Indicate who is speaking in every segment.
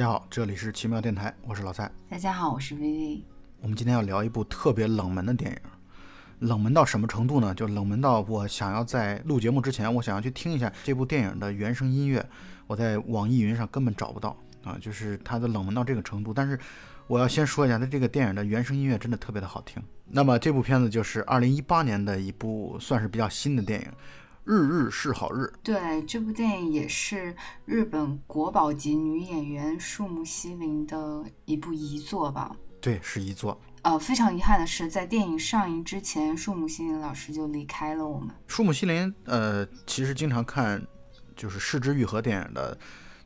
Speaker 1: 家好，这里是奇妙电台，我是老蔡。
Speaker 2: 大家好，我是薇薇。
Speaker 1: 我们今天要聊一部特别冷门的电影，冷门到什么程度呢？就冷门到我想要在录节目之前，我想要去听一下这部电影的原声音乐，我在网易云上根本找不到啊，就是它的冷门到这个程度。但是我要先说一下，它这个电影的原声音乐真的特别的好听。那么这部片子就是二零一八年的一部算是比较新的电影。日日是好日，
Speaker 2: 对这部电影也是日本国宝级女演员树木希林的一部遗作吧？
Speaker 1: 对，是遗作。
Speaker 2: 呃，非常遗憾的是，在电影上映之前，树木希林老师就离开了我们。
Speaker 1: 树木希林，呃，其实经常看就是《失之愈合》电影的。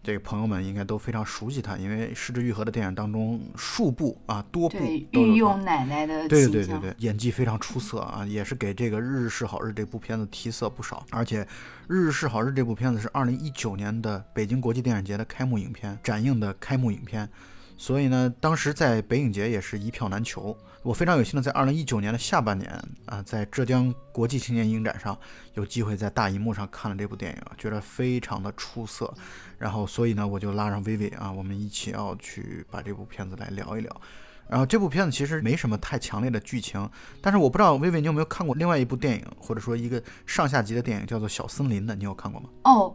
Speaker 1: 这个朋友们应该都非常熟悉他，因为《失之愈合》的电影当中数部啊多部
Speaker 2: 运用奶奶的
Speaker 1: 对对对对，演技非常出色啊，也是给这个《日日是好日》这部片子提色不少。而且，《日日是好日》这部片子是二零一九年的北京国际电影节的开幕影片，展映的开幕影片。所以呢，当时在北影节也是一票难求。我非常有幸的在二零一九年的下半年啊，在浙江国际青年影展上有机会在大荧幕上看了这部电影，觉得非常的出色。然后，所以呢，我就拉上薇薇啊，我们一起要去把这部片子来聊一聊。然后，这部片子其实没什么太强烈的剧情，但是我不知道薇薇你有没有看过另外一部电影，或者说一个上下集的电影，叫做《小森林》的，你有看过吗？
Speaker 2: 哦。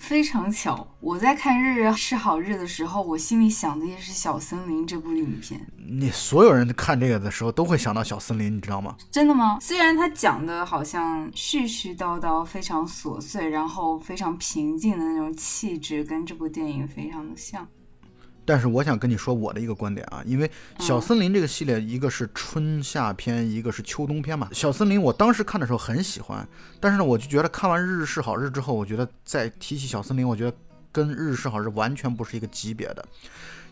Speaker 2: 非常巧，我在看《日日是好日》的时候，我心里想的也是《小森林》这部影片。
Speaker 1: 你所有人看这个的时候都会想到《小森林》，你知道吗？
Speaker 2: 真的吗？虽然他讲的好像絮絮叨叨、非常琐碎，然后非常平静的那种气质，跟这部电影非常的像。
Speaker 1: 但是我想跟你说我的一个观点啊，因为小森林这个系列，一个是春夏篇，一个是秋冬篇嘛。小森林我当时看的时候很喜欢，但是呢，我就觉得看完《日日是好日》之后，我觉得再提起小森林，我觉得跟《日日是好日》完全不是一个级别的。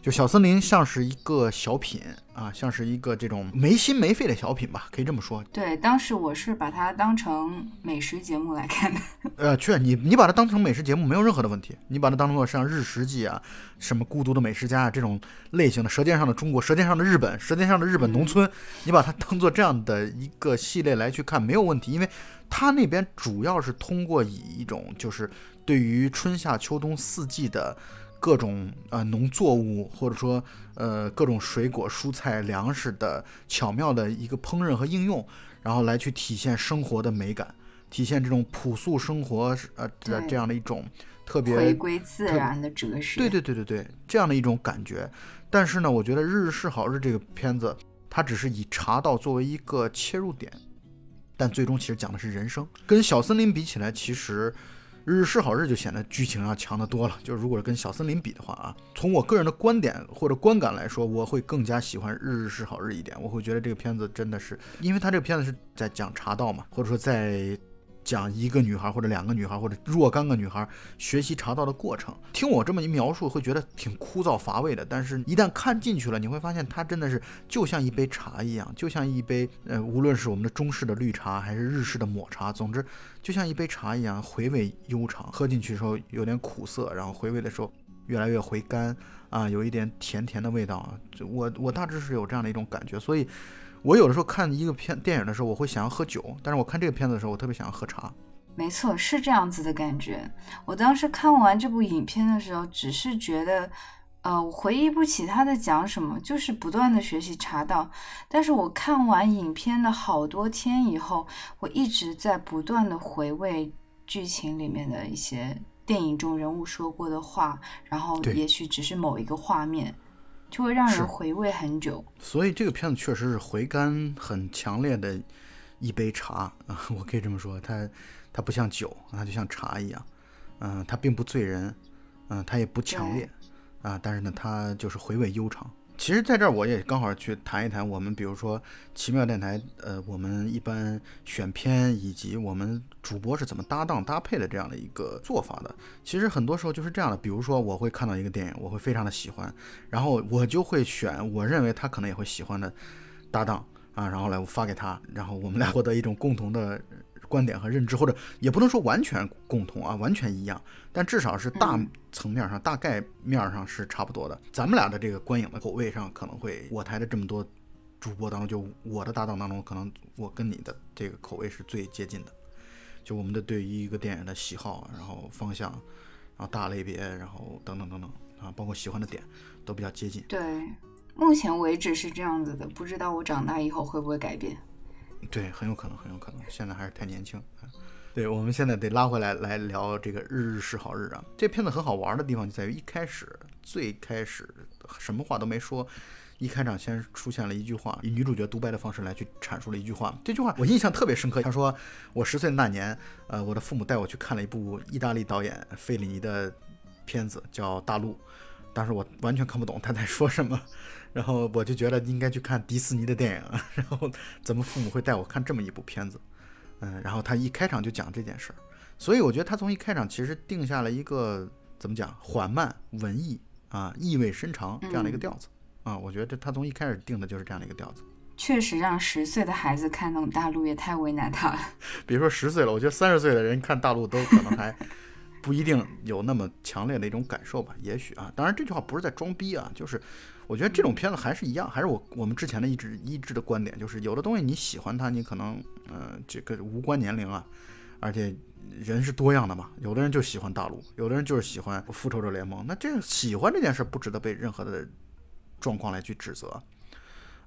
Speaker 1: 就小森林像是一个小品啊，像是一个这种没心没肺的小品吧，可以这么说。
Speaker 2: 对，当时我是把它当成美食节目来看的。
Speaker 1: 呃，确，你你把它当成美食节目没有任何的问题。你把它当做像《日食记》啊，什么《孤独的美食家》啊这种类型的《舌尖上的中国》《舌尖上的日本》《舌尖上的日本农村》，你把它当做这样的一个系列来去看没有问题，因为它那边主要是通过以一种就是对于春夏秋冬四季的。各种呃农作物，或者说呃各种水果、蔬菜、粮食的巧妙的一个烹饪和应用，然后来去体现生活的美感，体现这种朴素生活呃的这样的一种特别
Speaker 2: 回归自然的哲学。
Speaker 1: 对对对对对，这样的一种感觉。但是呢，我觉得《日日是好日》这个片子，它只是以茶道作为一个切入点，但最终其实讲的是人生。跟小森林比起来，其实。日式好日就显得剧情要强得多了。就是如果跟小森林比的话啊，从我个人的观点或者观感来说，我会更加喜欢日日是好日一点。我会觉得这个片子真的是，因为它这个片子是在讲茶道嘛，或者说在。讲一个女孩或者两个女孩或者若干个女孩学习茶道的过程，听我这么一描述，会觉得挺枯燥乏味的。但是，一旦看进去了，你会发现它真的是就像一杯茶一样，就像一杯呃，无论是我们的中式的绿茶还是日式的抹茶，总之就像一杯茶一样，回味悠长。喝进去的时候有点苦涩，然后回味的时候越来越回甘啊，有一点甜甜的味道啊。我我大致是有这样的一种感觉，所以。我有的时候看一个片电影的时候，我会想要喝酒，但是我看这个片子的时候，我特别想要喝茶。
Speaker 2: 没错，是这样子的感觉。我当时看完这部影片的时候，只是觉得，呃，我回忆不起他在讲什么，就是不断的学习茶道。但是我看完影片的好多天以后，我一直在不断的回味剧情里面的一些电影中人物说过的话，然后也许只是某一个画面。就会让人回味很久，
Speaker 1: 所以这个片子确实是回甘很强烈的一杯茶啊，我可以这么说，它它不像酒，它就像茶一样，嗯，它并不醉人，嗯，它也不强烈啊，但是呢，它就是回味悠长。其实，在这儿我也刚好去谈一谈我们，比如说奇妙电台，呃，我们一般选片以及我们主播是怎么搭档搭配的这样的一个做法的。其实很多时候就是这样的，比如说我会看到一个电影，我会非常的喜欢，然后我就会选我认为他可能也会喜欢的搭档啊，然后来我发给他，然后我们俩获得一种共同的。观点和认知，或者也不能说完全共同啊，完全一样，但至少是大层面上、大概面上是差不多的。咱们俩的这个观影的口味上，可能会我台的这么多主播当中，就我的搭档当中，可能我跟你的这个口味是最接近的。就我们的对于一个电影的喜好，然后方向，然后大类别，然后等等等等，啊，包括喜欢的点都比较接近。
Speaker 2: 对，目前为止是这样子的，不知道我长大以后会不会改变。
Speaker 1: 对，很有可能，很有可能。现在还是太年轻。对，我们现在得拉回来来聊这个《日日是好日》啊。这片子很好玩的地方就在于一开始最开始什么话都没说，一开场先出现了一句话，以女主角独白的方式来去阐述了一句话。这句话我印象特别深刻。他说：“我十岁那年，呃，我的父母带我去看了一部意大利导演费里尼的片子，叫《大陆》。当时我完全看不懂他在说什么，然后我就觉得应该去看迪士尼的电影。然后怎么父母会带我看这么一部片子？”嗯，然后他一开场就讲这件事儿，所以我觉得他从一开场其实定下了一个怎么讲缓慢、文艺啊、意味深长这样的一个调子啊。我觉得他从一开始定的就是这样的一个调子。
Speaker 2: 确实，让十岁的孩子看懂大陆也太为难他了。
Speaker 1: 别说十岁了，我觉得三十岁的人看大陆都可能还不一定有那么强烈的一种感受吧。也许啊，当然这句话不是在装逼啊，就是我觉得这种片子还是一样，还是我我们之前的一直一致的观点，就是有的东西你喜欢它，你可能。呃，这个无关年龄啊，而且人是多样的嘛。有的人就喜欢大陆，有的人就是喜欢复仇者联盟。那这个喜欢这件事不值得被任何的状况来去指责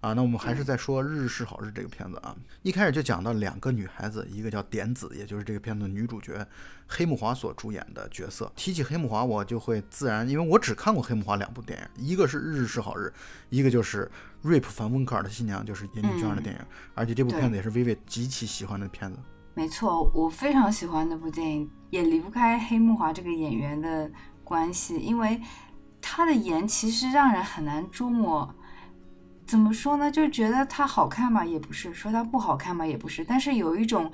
Speaker 1: 啊。那我们还是在说《日日是好日》这个片子啊。一开始就讲到两个女孩子，一个叫点子，也就是这个片子女主角黑木华所主演的角色。提起黑木华，我就会自然，因为我只看过黑木华两部电影，一个是《日日是好日》，一个就是。瑞普·凡·温克尔的新娘就是岩井俊二的电影，而且这部片子也是薇薇极其喜欢的片子。
Speaker 2: 没错，我非常喜欢那部电影，也离不开黑木华这个演员的关系，因为他的颜其实让人很难捉摸。怎么说呢？就觉得他好看嘛，也不是；说他不好看嘛，也不是。但是有一种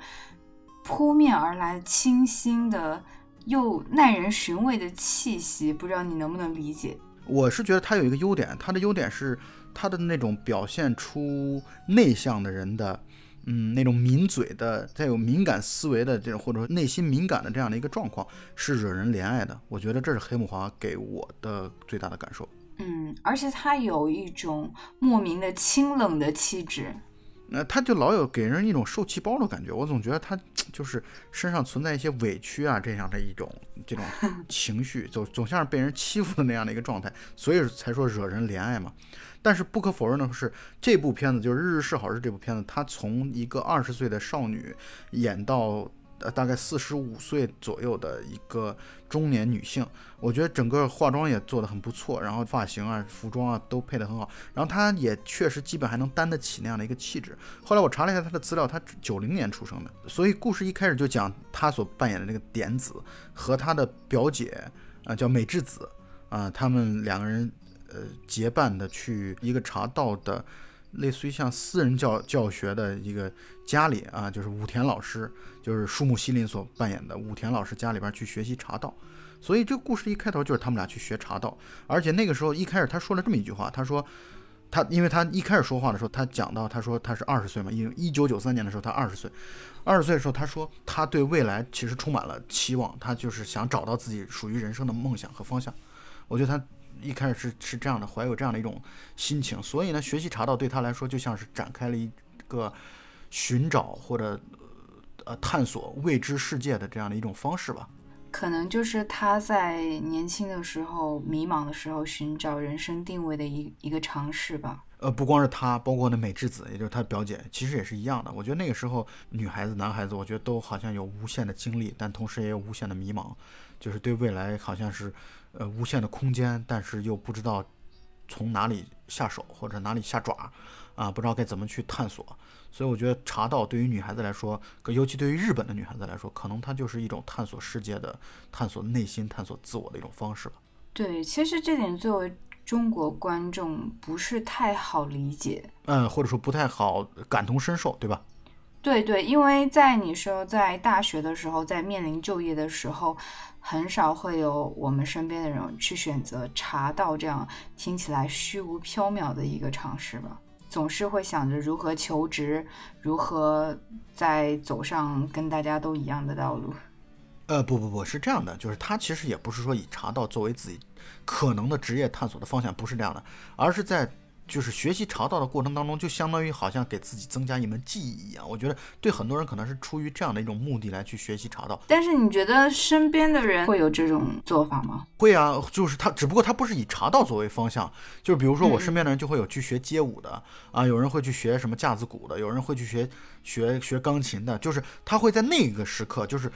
Speaker 2: 扑面而来、清新的又耐人寻味的气息，不知道你能不能理解？
Speaker 1: 我是觉得他有一个优点，他的优点是。他的那种表现出内向的人的，嗯，那种抿嘴的、带有敏感思维的这种，或者说内心敏感的这样的一个状况，是惹人怜爱的。我觉得这是黑木华给我的最大的感受。
Speaker 2: 嗯，而且他有一种莫名的清冷的气质。
Speaker 1: 那他就老有给人一种受气包的感觉。我总觉得他就是身上存在一些委屈啊，这样的一种这种 情绪，总总像是被人欺负的那样的一个状态，所以才说惹人怜爱嘛。但是不可否认的是，这部片子就是《日日是好日》这部片子，他从一个二十岁的少女演到呃大概四十五岁左右的一个中年女性，我觉得整个化妆也做得很不错，然后发型啊、服装啊都配得很好，然后她也确实基本还能担得起那样的一个气质。后来我查了一下她的资料，她九零年出生的，所以故事一开始就讲她所扮演的那个点子和她的表姐啊叫美智子啊，他们两个人。呃，结伴的去一个茶道的，类似于像私人教教学的一个家里啊，就是武田老师，就是树木希林所扮演的武田老师家里边去学习茶道。所以这个故事一开头就是他们俩去学茶道，而且那个时候一开始他说了这么一句话，他说他因为他一开始说话的时候，他讲到他说他是二十岁嘛，因为一九九三年的时候他二十岁，二十岁的时候他说他对未来其实充满了期望，他就是想找到自己属于人生的梦想和方向。我觉得他。一开始是是这样的，怀有这样的一种心情，所以呢，学习茶道对他来说就像是展开了一个寻找或者呃探索未知世界的这样的一种方式吧。
Speaker 2: 可能就是他在年轻的时候迷茫的时候寻找人生定位的一一个尝试吧。
Speaker 1: 呃，不光是他，包括那美智子，也就是他表姐，其实也是一样的。我觉得那个时候女孩子、男孩子，我觉得都好像有无限的精力，但同时也有无限的迷茫，就是对未来好像是。呃，无限的空间，但是又不知道从哪里下手或者哪里下爪，啊，不知道该怎么去探索。所以我觉得茶道对于女孩子来说，尤其对于日本的女孩子来说，可能它就是一种探索世界的、探索内心、探索自我的一种方式吧。
Speaker 2: 对，其实这点作为中国观众不是太好理解，
Speaker 1: 嗯，或者说不太好感同身受，对吧？
Speaker 2: 对对，因为在你说在大学的时候，在面临就业的时候。很少会有我们身边的人去选择茶道这样听起来虚无缥缈的一个尝试吧，总是会想着如何求职，如何再走上跟大家都一样的道路。
Speaker 1: 呃，不不不是这样的，就是他其实也不是说以茶道作为自己可能的职业探索的方向，不是这样的，而是在就是学习茶道的过程当中，就相当于好像给自己增加一门技艺一样。我觉得对很多人可能是出于这样的一种目的来去学习茶道。
Speaker 2: 但是你觉得身边的人会有这种做法吗？
Speaker 1: 会啊，就是他，只不过他不是以茶道作为方向，就是比如说我身边的人就会有去学街舞的啊，有人会去学什么架子鼓的，有人会去学学学钢琴的，就是他会在那个时刻，就是。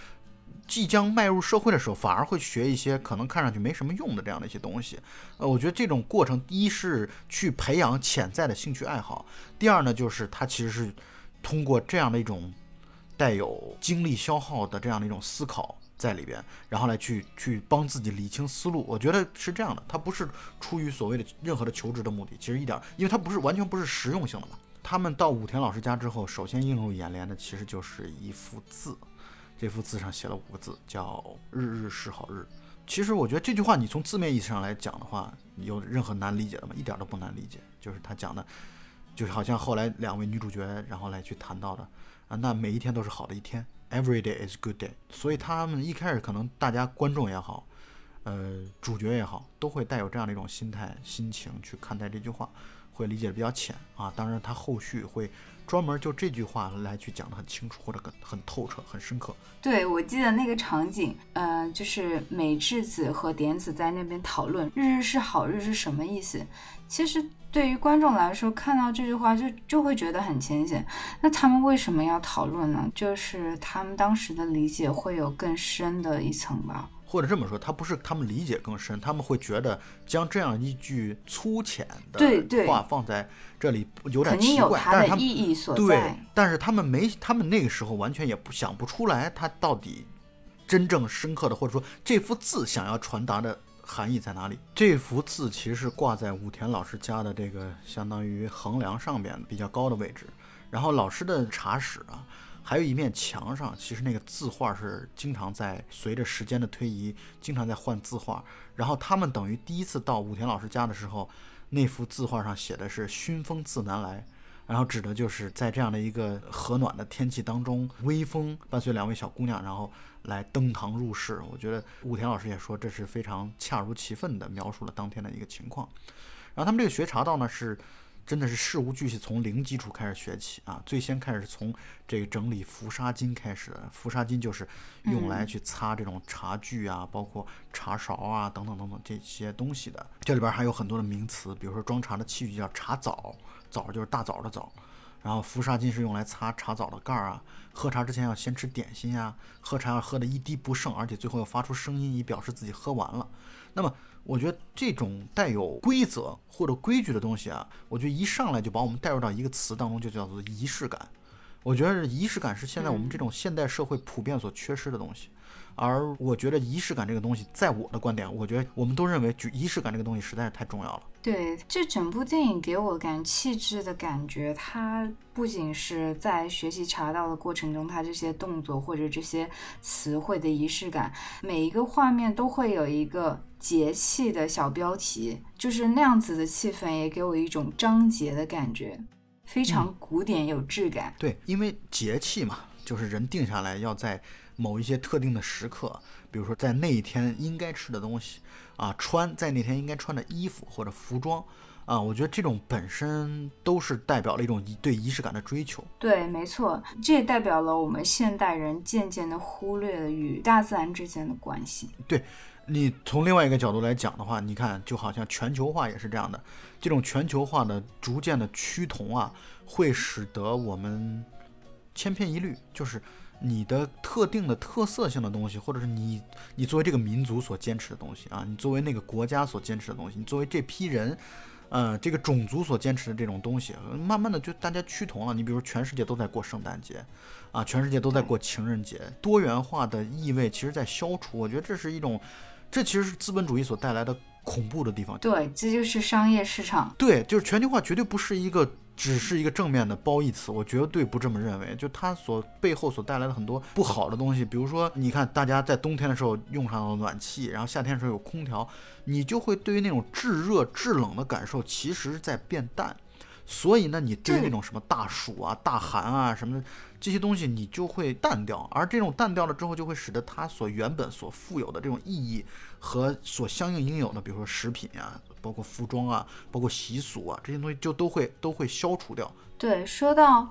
Speaker 1: 即将迈入社会的时候，反而会学一些可能看上去没什么用的这样的一些东西。呃，我觉得这种过程，一是去培养潜在的兴趣爱好，第二呢，就是他其实是通过这样的一种带有精力消耗的这样的一种思考在里边，然后来去去帮自己理清思路。我觉得是这样的，他不是出于所谓的任何的求职的目的，其实一点，因为他不是完全不是实用性的嘛。他们到武田老师家之后，首先映入眼帘的其实就是一幅字。这幅字上写了五个字，叫“日日是好日”。其实我觉得这句话，你从字面意义上来讲的话，有任何难理解的吗？一点都不难理解。就是他讲的，就好像后来两位女主角然后来去谈到的啊，那每一天都是好的一天，Every day is good day。所以他们一开始可能大家观众也好，呃，主角也好，都会带有这样的一种心态、心情去看待这句话，会理解的比较浅啊。当然，他后续会。专门就这句话来去讲的很清楚，或者很很透彻、很深刻。
Speaker 2: 对，我记得那个场景，嗯，就是美智子和典子在那边讨论“日日是好日”是什么意思。其实对于观众来说，看到这句话就就会觉得很浅显。那他们为什么要讨论呢？就是他们当时的理解会有更深的一层吧。
Speaker 1: 或者这么说，他不是他们理解更深，他们会觉得将这样一句粗浅的话放在这里有点奇怪，但是他们对，但是他们没，他们那个时候完全也不想不出来，他到底真正深刻的，或者说这幅字想要传达的含义在哪里？这幅字其实是挂在武田老师家的这个相当于横梁上边比较高的位置，然后老师的茶室啊。还有一面墙上，其实那个字画是经常在随着时间的推移，经常在换字画。然后他们等于第一次到武田老师家的时候，那幅字画上写的是“熏风自南来”，然后指的就是在这样的一个和暖的天气当中，微风伴随两位小姑娘，然后来登堂入室。我觉得武田老师也说，这是非常恰如其分地描述了当天的一个情况。然后他们这个学茶道呢是。真的是事无巨细，从零基础开始学起啊！最先开始从这个整理浮沙巾开始，浮沙巾就是用来去擦这种茶具啊，包括茶勺啊等等等等这些东西的。这里边还有很多的名词，比如说装茶的器具叫茶枣，枣就是大枣的枣。然后浮沙巾是用来擦茶枣的盖儿啊。喝茶之前要先吃点心呀，喝茶要喝的一滴不剩，而且最后要发出声音以表示自己喝完了。那么。我觉得这种带有规则或者规矩的东西啊，我觉得一上来就把我们带入到一个词当中，就叫做仪式感。我觉得仪式感是现在我们这种现代社会普遍所缺失的东西。而我觉得仪式感这个东西，在我的观点，我觉得我们都认为，仪式感这个东西实在是太重要了。
Speaker 2: 对，这整部电影给我感气质的感觉，它不仅是在学习茶道的过程中，它这些动作或者这些词汇的仪式感，每一个画面都会有一个节气的小标题，就是那样子的气氛，也给我一种章节的感觉，非常古典有质感。
Speaker 1: 对，因为节气嘛，就是人定下来要在。某一些特定的时刻，比如说在那一天应该吃的东西啊，穿在那天应该穿的衣服或者服装啊，我觉得这种本身都是代表了一种对仪式感的追求。
Speaker 2: 对，没错，这也代表了我们现代人渐渐的忽略了与大自然之间的关系。
Speaker 1: 对你从另外一个角度来讲的话，你看就好像全球化也是这样的，这种全球化的逐渐的趋同啊，会使得我们千篇一律，就是。你的特定的特色性的东西，或者是你你作为这个民族所坚持的东西啊，你作为那个国家所坚持的东西，你作为这批人，呃，这个种族所坚持的这种东西，慢慢的就大家趋同了。你比如全世界都在过圣诞节，啊，全世界都在过情人节，多元化的意味其实在消除。我觉得这是一种，这其实是资本主义所带来的恐怖的地方。
Speaker 2: 对，这就是商业市场。
Speaker 1: 对，就是全球化绝对不是一个。只是一个正面的褒义词，我绝对不这么认为。就它所背后所带来的很多不好的东西，比如说，你看大家在冬天的时候用上了暖气，然后夏天的时候有空调，你就会对于那种制热制冷的感受，其实在变淡。所以呢，你对于那种什么大暑啊、大寒啊什么的这些东西，你就会淡掉。而这种淡掉了之后，就会使得它所原本所富有的这种意义和所相应应有的，比如说食品呀。包括服装啊，包括习俗啊，这些东西就都会都会消除掉。
Speaker 2: 对，说到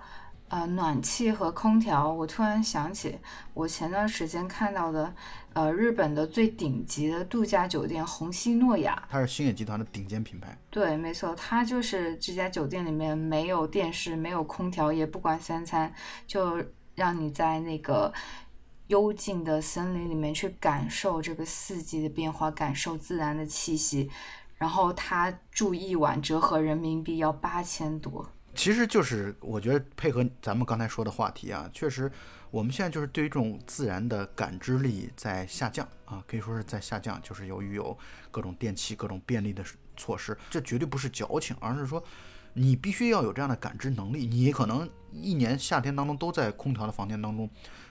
Speaker 2: 呃暖气和空调，我突然想起我前段时间看到的，呃日本的最顶级的度假酒店虹夕诺亚，
Speaker 1: 它是星野集团的顶尖品牌。
Speaker 2: 对，没错，它就是这家酒店里面没有电视，没有空调，也不管三餐，就让你在那个。幽静的森林里面去感受这个四季的变化，感受自然的气息，然后他住一晚折合人民币要八千多。
Speaker 1: 其实就是我觉得配合咱们刚才说的话题啊，确实我们现在就是对于这种自然的感知力在下降啊，可以说是在下降，就是由于有各种电器、各种便利的措施，这绝对不是矫情，而是说你必须要有这样的感知能力。你可能一年夏天当中都在空调的房间当中。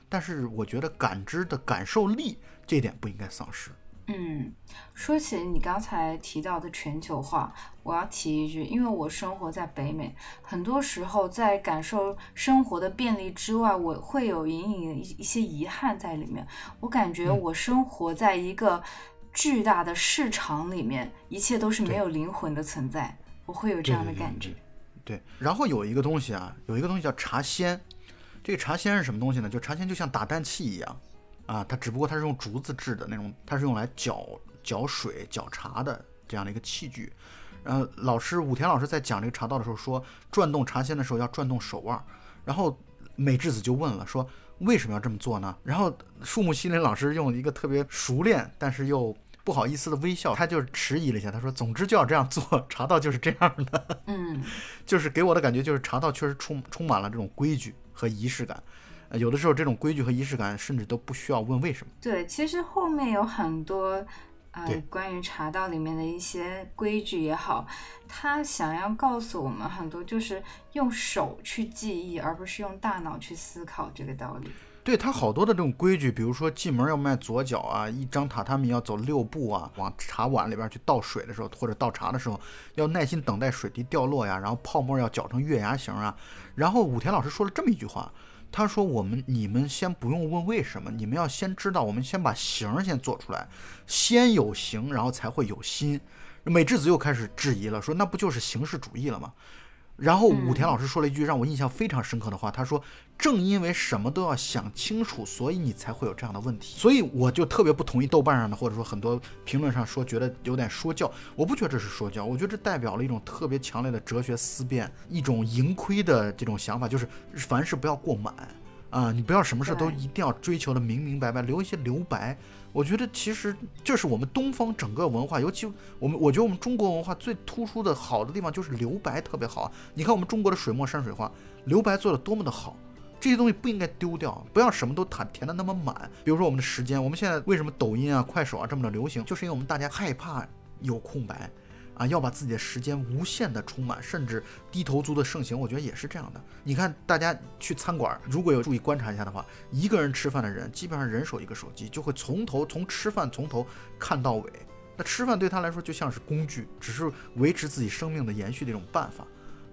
Speaker 1: 但是我觉得感知的感受力这点不应该丧失。
Speaker 2: 嗯，说起你刚才提到的全球化，我要提一句，因为我生活在北美，很多时候在感受生活的便利之外，我会有隐隐一一些遗憾在里面。我感觉我生活在一个巨大的市场里面，一切都是没有灵魂的存在，我会有这样的感觉。
Speaker 1: 对，然后有一个东西啊，有一个东西叫茶仙。这个茶仙是什么东西呢？就茶仙就像打蛋器一样，啊，它只不过它是用竹子制的那种，它是用来搅搅水、搅茶的这样的一个器具。然后老师武田老师在讲这个茶道的时候说，转动茶仙的时候要转动手腕。然后美智子就问了，说为什么要这么做呢？然后树木希林老师用一个特别熟练但是又不好意思的微笑，他就迟疑了一下，他说：“总之就要这样做，茶道就是这样的。”
Speaker 2: 嗯，
Speaker 1: 就是给我的感觉就是茶道确实充充满了这种规矩。和仪式感，呃，有的时候这种规矩和仪式感，甚至都不需要问为什么。
Speaker 2: 对，其实后面有很多，呃，关于茶道里面的一些规矩也好，他想要告诉我们很多，就是用手去记忆，而不是用大脑去思考这个道理。
Speaker 1: 对他好多的这种规矩，比如说进门要迈左脚啊，一张榻榻米要走六步啊，往茶碗里边去倒水的时候，或者倒茶的时候，要耐心等待水滴掉落呀，然后泡沫要搅成月牙形啊。然后武田老师说了这么一句话，他说：“我们你们先不用问为什么，你们要先知道，我们先把形先做出来，先有形，然后才会有心。”美智子又开始质疑了，说：“那不就是形式主义了吗？”然后武田老师说了一句让我印象非常深刻的话，他说：“正因为什么都要想清楚，所以你才会有这样的问题。”所以我就特别不同意豆瓣上的或者说很多评论上说觉得有点说教，我不觉得这是说教，我觉得这代表了一种特别强烈的哲学思辨，一种盈亏的这种想法，就是凡事不要过满啊，你不要什么事都一定要追求的明明白白，留一些留白。我觉得其实这是我们东方整个文化，尤其我们，我觉得我们中国文化最突出的好的地方就是留白特别好。你看我们中国的水墨山水画，留白做的多么的好，这些东西不应该丢掉，不要什么都填填的那么满。比如说我们的时间，我们现在为什么抖音啊、快手啊这么的流行，就是因为我们大家害怕有空白。啊，要把自己的时间无限的充满，甚至低头族的盛行，我觉得也是这样的。你看，大家去餐馆，如果有注意观察一下的话，一个人吃饭的人，基本上人手一个手机，就会从头从吃饭从头看到尾。那吃饭对他来说就像是工具，只是维持自己生命的延续的一种办法。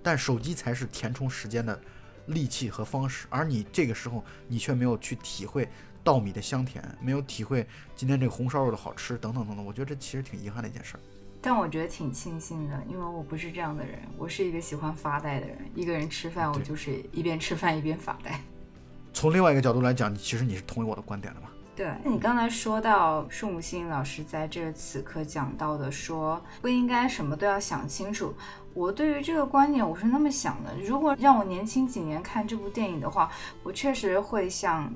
Speaker 1: 但手机才是填充时间的利器和方式。而你这个时候，你却没有去体会稻米的香甜，没有体会今天这个红烧肉的好吃，等等等等。我觉得这其实挺遗憾的一件事儿。
Speaker 2: 但我觉得挺庆幸的，因为我不是这样的人，我是一个喜欢发呆的人。一个人吃饭，我就是一边吃饭一边发呆。
Speaker 1: 从另外一个角度来讲，其实你是同意我的观点的吧？
Speaker 2: 对，那你刚才说到树木心老师在这此刻讲到的，说不应该什么都要想清楚。我对于这个观点，我是那么想的：如果让我年轻几年看这部电影的话，我确实会像。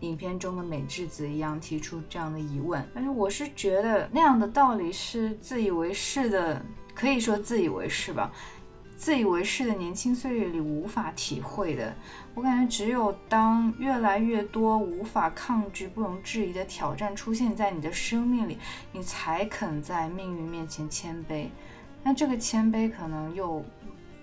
Speaker 2: 影片中的美智子一样提出这样的疑问，但是我是觉得那样的道理是自以为是的，可以说自以为是吧。自以为是的年轻岁月里无法体会的，我感觉只有当越来越多无法抗拒、不容置疑的挑战出现在你的生命里，你才肯在命运面前谦卑。那这个谦卑可能又。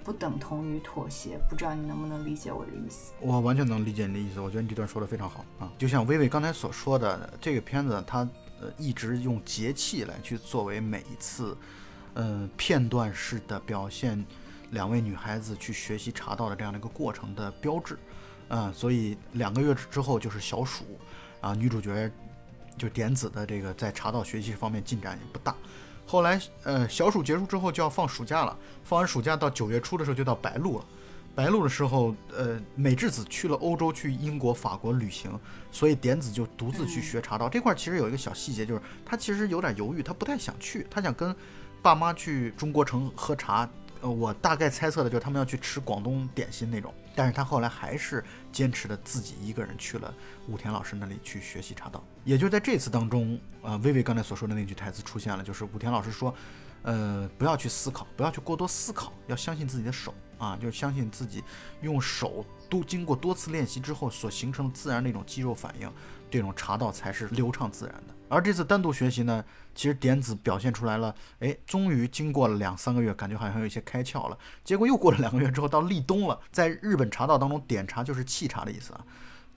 Speaker 2: 不等同于妥协，不知道你能不能理解我的意思？
Speaker 1: 我完全能理解你的意思。我觉得你这段说的非常好啊，就像薇薇刚才所说的，这个片子它呃一直用节气来去作为每一次，呃片段式的表现两位女孩子去学习茶道的这样的一个过程的标志，啊，所以两个月之后就是小暑，啊，女主角就点子的这个在茶道学习方面进展也不大。后来呃小暑结束之后就要放暑假了，放完暑假到九月初的时候就到白露了。白露的时候，呃，美智子去了欧洲，去英国、法国旅行，所以点子就独自去学茶道。这块其实有一个小细节，就是他其实有点犹豫，他不太想去，他想跟爸妈去中国城喝茶。呃，我大概猜测的就是他们要去吃广东点心那种。但是他后来还是坚持的自己一个人去了武田老师那里去学习茶道。也就在这次当中，呃，薇薇刚才所说的那句台词出现了，就是武田老师说，呃，不要去思考，不要去过多思考，要相信自己的手。啊，就相信自己用手都经过多次练习之后所形成的自然那种肌肉反应，这种茶道才是流畅自然的。而这次单独学习呢，其实点子表现出来了，哎，终于经过了两三个月，感觉好像有一些开窍了。结果又过了两个月之后，到立冬了，在日本茶道当中，点茶就是沏茶的意思啊。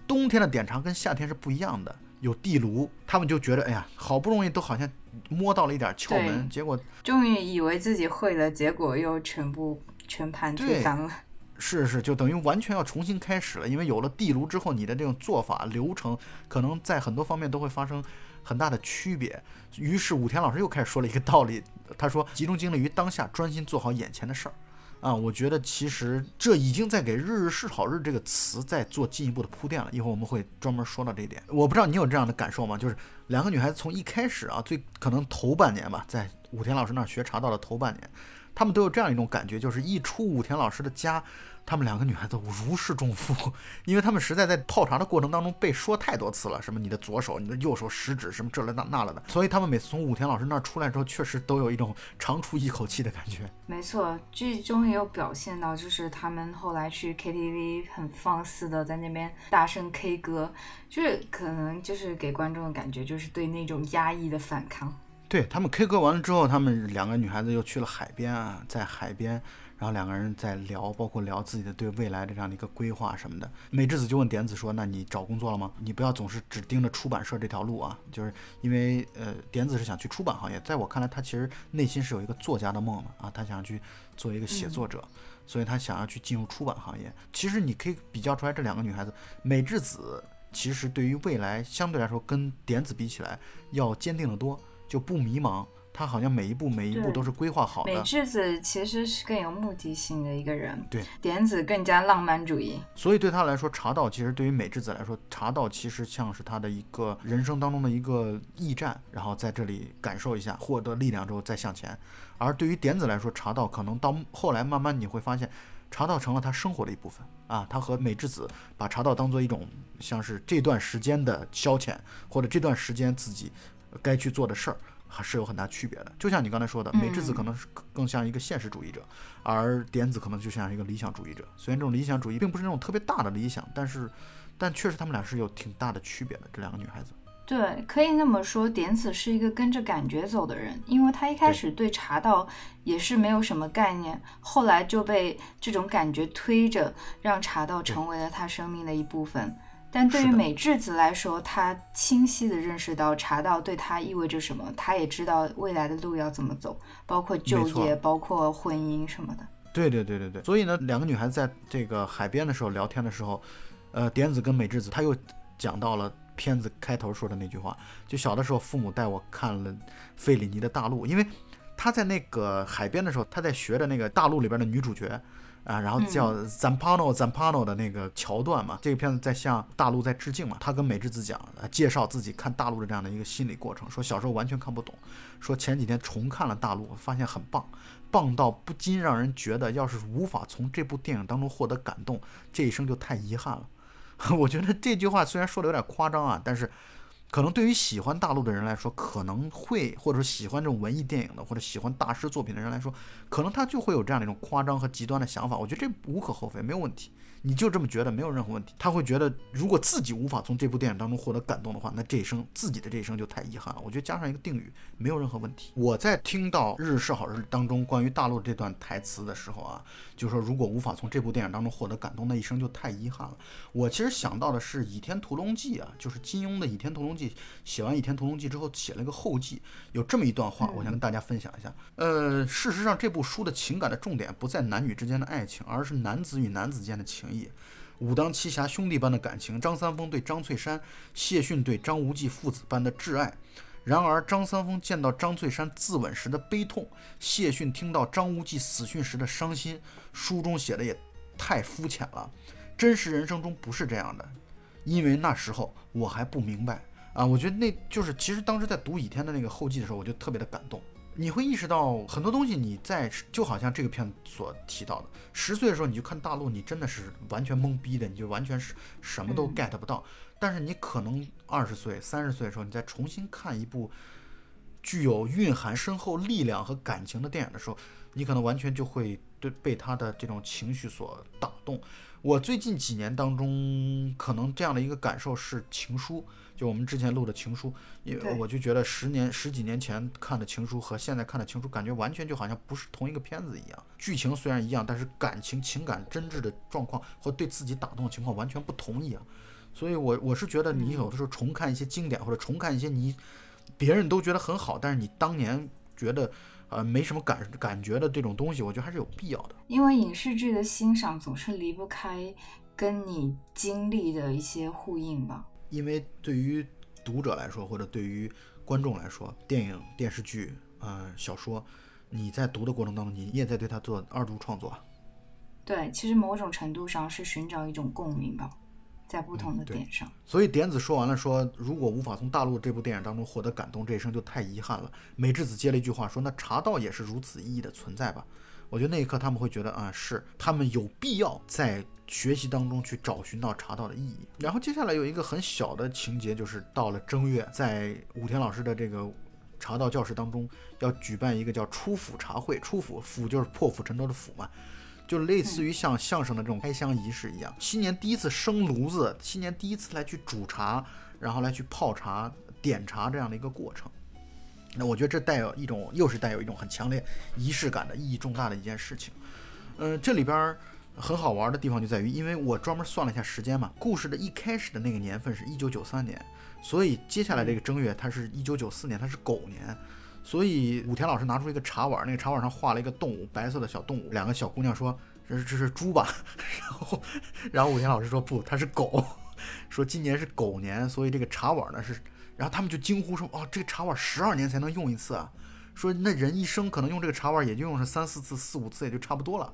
Speaker 1: 冬天的点茶跟夏天是不一样的，有地炉，他们就觉得，哎呀，好不容易都好像摸到了一点窍门，结果
Speaker 2: 终于以为自己会了，结果又全部。全盘推翻了，
Speaker 1: 是是，就等于完全要重新开始了。因为有了地炉之后，你的这种做法流程可能在很多方面都会发生很大的区别。于是武田老师又开始说了一个道理，他说：“集中精力于当下，专心做好眼前的事儿。”啊，我觉得其实这已经在给“日日是好日”这个词在做进一步的铺垫了。一会儿我们会专门说到这一点。我不知道你有这样的感受吗？就是两个女孩子从一开始啊，最可能头半年吧，在武田老师那儿学茶道的头半年。他们都有这样一种感觉，就是一出武田老师的家，他们两个女孩子如释重负，因为他们实在在泡茶的过程当中被说太多次了，什么你的左手、你的右手食指什么这了那那了的，所以他们每次从武田老师那儿出来之后，确实都有一种长出一口气的感觉。
Speaker 2: 没错，剧中也有表现到，就是他们后来去 KTV 很放肆的在那边大声 K 歌，就是可能就是给观众的感觉就是对那种压抑的反抗。
Speaker 1: 对他们 K 歌完了之后，他们两个女孩子又去了海边啊，在海边，然后两个人在聊，包括聊自己的对未来的这样的一个规划什么的。美智子就问点子说：“那你找工作了吗？你不要总是只盯着出版社这条路啊，就是因为呃，点子是想去出版行业，在我看来，他其实内心是有一个作家的梦的啊，他想去做一个写作者，所以他想要去进入出版行业。其实你可以比较出来这两个女孩子，美智子其实对于未来相对来说跟点子比起来要坚定的多。”就不迷茫，他好像每一步每一步都是规划好的。
Speaker 2: 美智子其实是更有目的性的一个人，
Speaker 1: 对，
Speaker 2: 点子更加浪漫主义。
Speaker 1: 所以对他来说，茶道其实对于美智子来说，茶道其实像是他的一个人生当中的一个驿站，然后在这里感受一下，获得力量之后再向前。而对于点子来说，茶道可能到后来慢慢你会发现，茶道成了他生活的一部分啊。他和美智子把茶道当做一种像是这段时间的消遣，或者这段时间自己。该去做的事儿还是有很大区别的，就像你刚才说的，美智子可能是更像一个现实主义者，而点子可能就像一个理想主义者。虽然这种理想主义并不是那种特别大的理想，但是，但确实他们俩是有挺大的区别的。这两个女孩子，
Speaker 2: 对，可以那么说，点子是一个跟着感觉走的人，因为他一开始对茶道也是没有什么概念，后来就被这种感觉推着，让茶道成为了他生命的一部分。但对于美智子来说，她清晰地认识到茶道对她意味着什么，她也知道未来的路要怎么走，包括就业，包括婚姻什么的。
Speaker 1: 对对对对对。所以呢，两个女孩子在这个海边的时候聊天的时候，呃，点子跟美智子，她又讲到了片子开头说的那句话，就小的时候父母带我看了费里尼的大陆，因为她在那个海边的时候，她在学着那个大陆里边的女主角。啊，然后叫 Zampano Zampano 的那个桥段嘛，这个片子在向大陆在致敬嘛。他跟美智子讲，介绍自己看大陆的这样的一个心理过程，说小时候完全看不懂，说前几天重看了大陆，发现很棒，棒到不禁让人觉得，要是无法从这部电影当中获得感动，这一生就太遗憾了。我觉得这句话虽然说的有点夸张啊，但是。可能对于喜欢大陆的人来说，可能会或者说喜欢这种文艺电影的，或者喜欢大师作品的人来说，可能他就会有这样的一种夸张和极端的想法。我觉得这无可厚非，没有问题。你就这么觉得没有任何问题。他会觉得，如果自己无法从这部电影当中获得感动的话，那这一生自己的这一生就太遗憾了。我觉得加上一个定语，没有任何问题。我在听到《日日是好日》当中关于大陆这段台词的时候啊，就说如果无法从这部电影当中获得感动，那一生就太遗憾了。我其实想到的是《倚天屠龙记》啊，就是金庸的《倚天屠龙记》，写完《倚天屠龙记》之后写了一个后记，有这么一段话，我想跟大家分享一下。呃，事实上这部书的情感的重点不在男女之间的爱情，而是男子与男子间的情情谊。武当七侠兄弟般的感情，张三丰对张翠山，谢逊对张无忌父子般的挚爱，然而张三丰见到张翠山自刎时的悲痛，谢逊听到张无忌死讯时的伤心，书中写的也太肤浅了。真实人生中不是这样的，因为那时候我还不明白啊。我觉得那就是，其实当时在读《倚天》的那个后记的时候，我就特别的感动。你会意识到很多东西，你在就好像这个片所提到的，十岁的时候你就看大陆，你真的是完全懵逼的，你就完全是什么都 get 不到。但是你可能二十岁、三十岁的时候，你再重新看一部具有蕴含深厚力量和感情的电影的时候，你可能完全就会对被他的这种情绪所打动。我最近几年当中，可能这样的一个感受是《情书》。就我们之前录的情书，因为我就觉得十年十几年前看的情书和现在看的情书，感觉完全就好像不是同一个片子一样。剧情虽然一样，但是感情、情感真挚的状况或对自己打动的情况完全不同一样。所以，我我是觉得你有的时候重看一些经典，或者重看一些你别人都觉得很好，但是你当年觉得呃没什么感感觉的这种东西，我觉得还是有必要的。
Speaker 2: 因为影视剧的欣赏总是离不开跟你经历的一些呼应吧。
Speaker 1: 因为对于读者来说，或者对于观众来说，电影、电视剧、呃小说，你在读的过程当中，你也在对它做二度创作。
Speaker 2: 对，其实某种程度上是寻找一种共鸣吧，在不同的点上。
Speaker 1: 所以点子说完了，说如果无法从大陆这部电影当中获得感动，这一生就太遗憾了。美智子接了一句话说：“那茶道也是如此意义的存在吧？”我觉得那一刻他们会觉得啊，是他们有必要在。学习当中去找寻到茶道的意义，然后接下来有一个很小的情节，就是到了正月，在武田老师的这个茶道教室当中，要举办一个叫出府茶会，出府府就是破釜沉舟的釜嘛，就类似于像相声的这种开箱仪式一样，新年第一次生炉子，新年第一次来去煮茶，然后来去泡茶、点茶这样的一个过程。那我觉得这带有一种，又是带有一种很强烈仪式感的意义重大的一件事情。嗯，这里边。很好玩的地方就在于，因为我专门算了一下时间嘛，故事的一开始的那个年份是一九九三年，所以接下来这个正月它是一九九四年，它是狗年，所以武田老师拿出一个茶碗，那个茶碗上画了一个动物，白色的小动物，两个小姑娘说这是这是猪吧，然后然后武田老师说不，它是狗，说今年是狗年，所以这个茶碗呢是，然后他们就惊呼说哦，这个茶碗十二年才能用一次啊，说那人一生可能用这个茶碗也就用上三四次、四五次也就差不多了。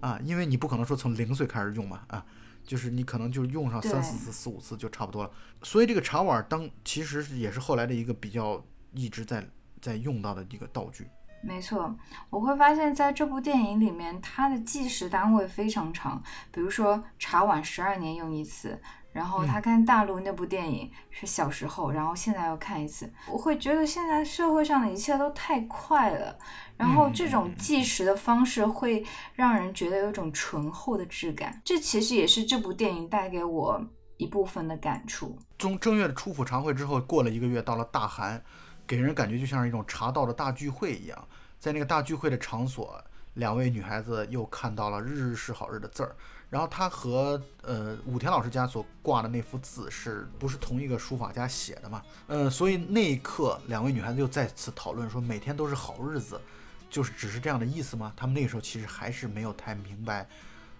Speaker 1: 啊，因为你不可能说从零岁开始用嘛，啊，就是你可能就用上三四次、四五次就差不多了。所以这个茶碗当其实也是后来的一个比较一直在在用到的一个道具。
Speaker 2: 没错，我会发现在这部电影里面，它的计时单位非常长，比如说茶碗十二年用一次。然后他看大陆那部电影是小时候，然后现在要看一次，我会觉得现在社会上的一切都太快了，然后这种计时的方式会让人觉得有种醇厚的质感，这其实也是这部电影带给我一部分的感触。
Speaker 1: 中正月的初府茶会之后，过了一个月，到了大寒，给人感觉就像是一种茶道的大聚会一样，在那个大聚会的场所，两位女孩子又看到了“日日是好日”的字儿。然后他和呃武田老师家所挂的那幅字是不是同一个书法家写的嘛？呃，所以那一刻两位女孩子又再次讨论说每天都是好日子，就是只是这样的意思吗？他们那个时候其实还是没有太明白，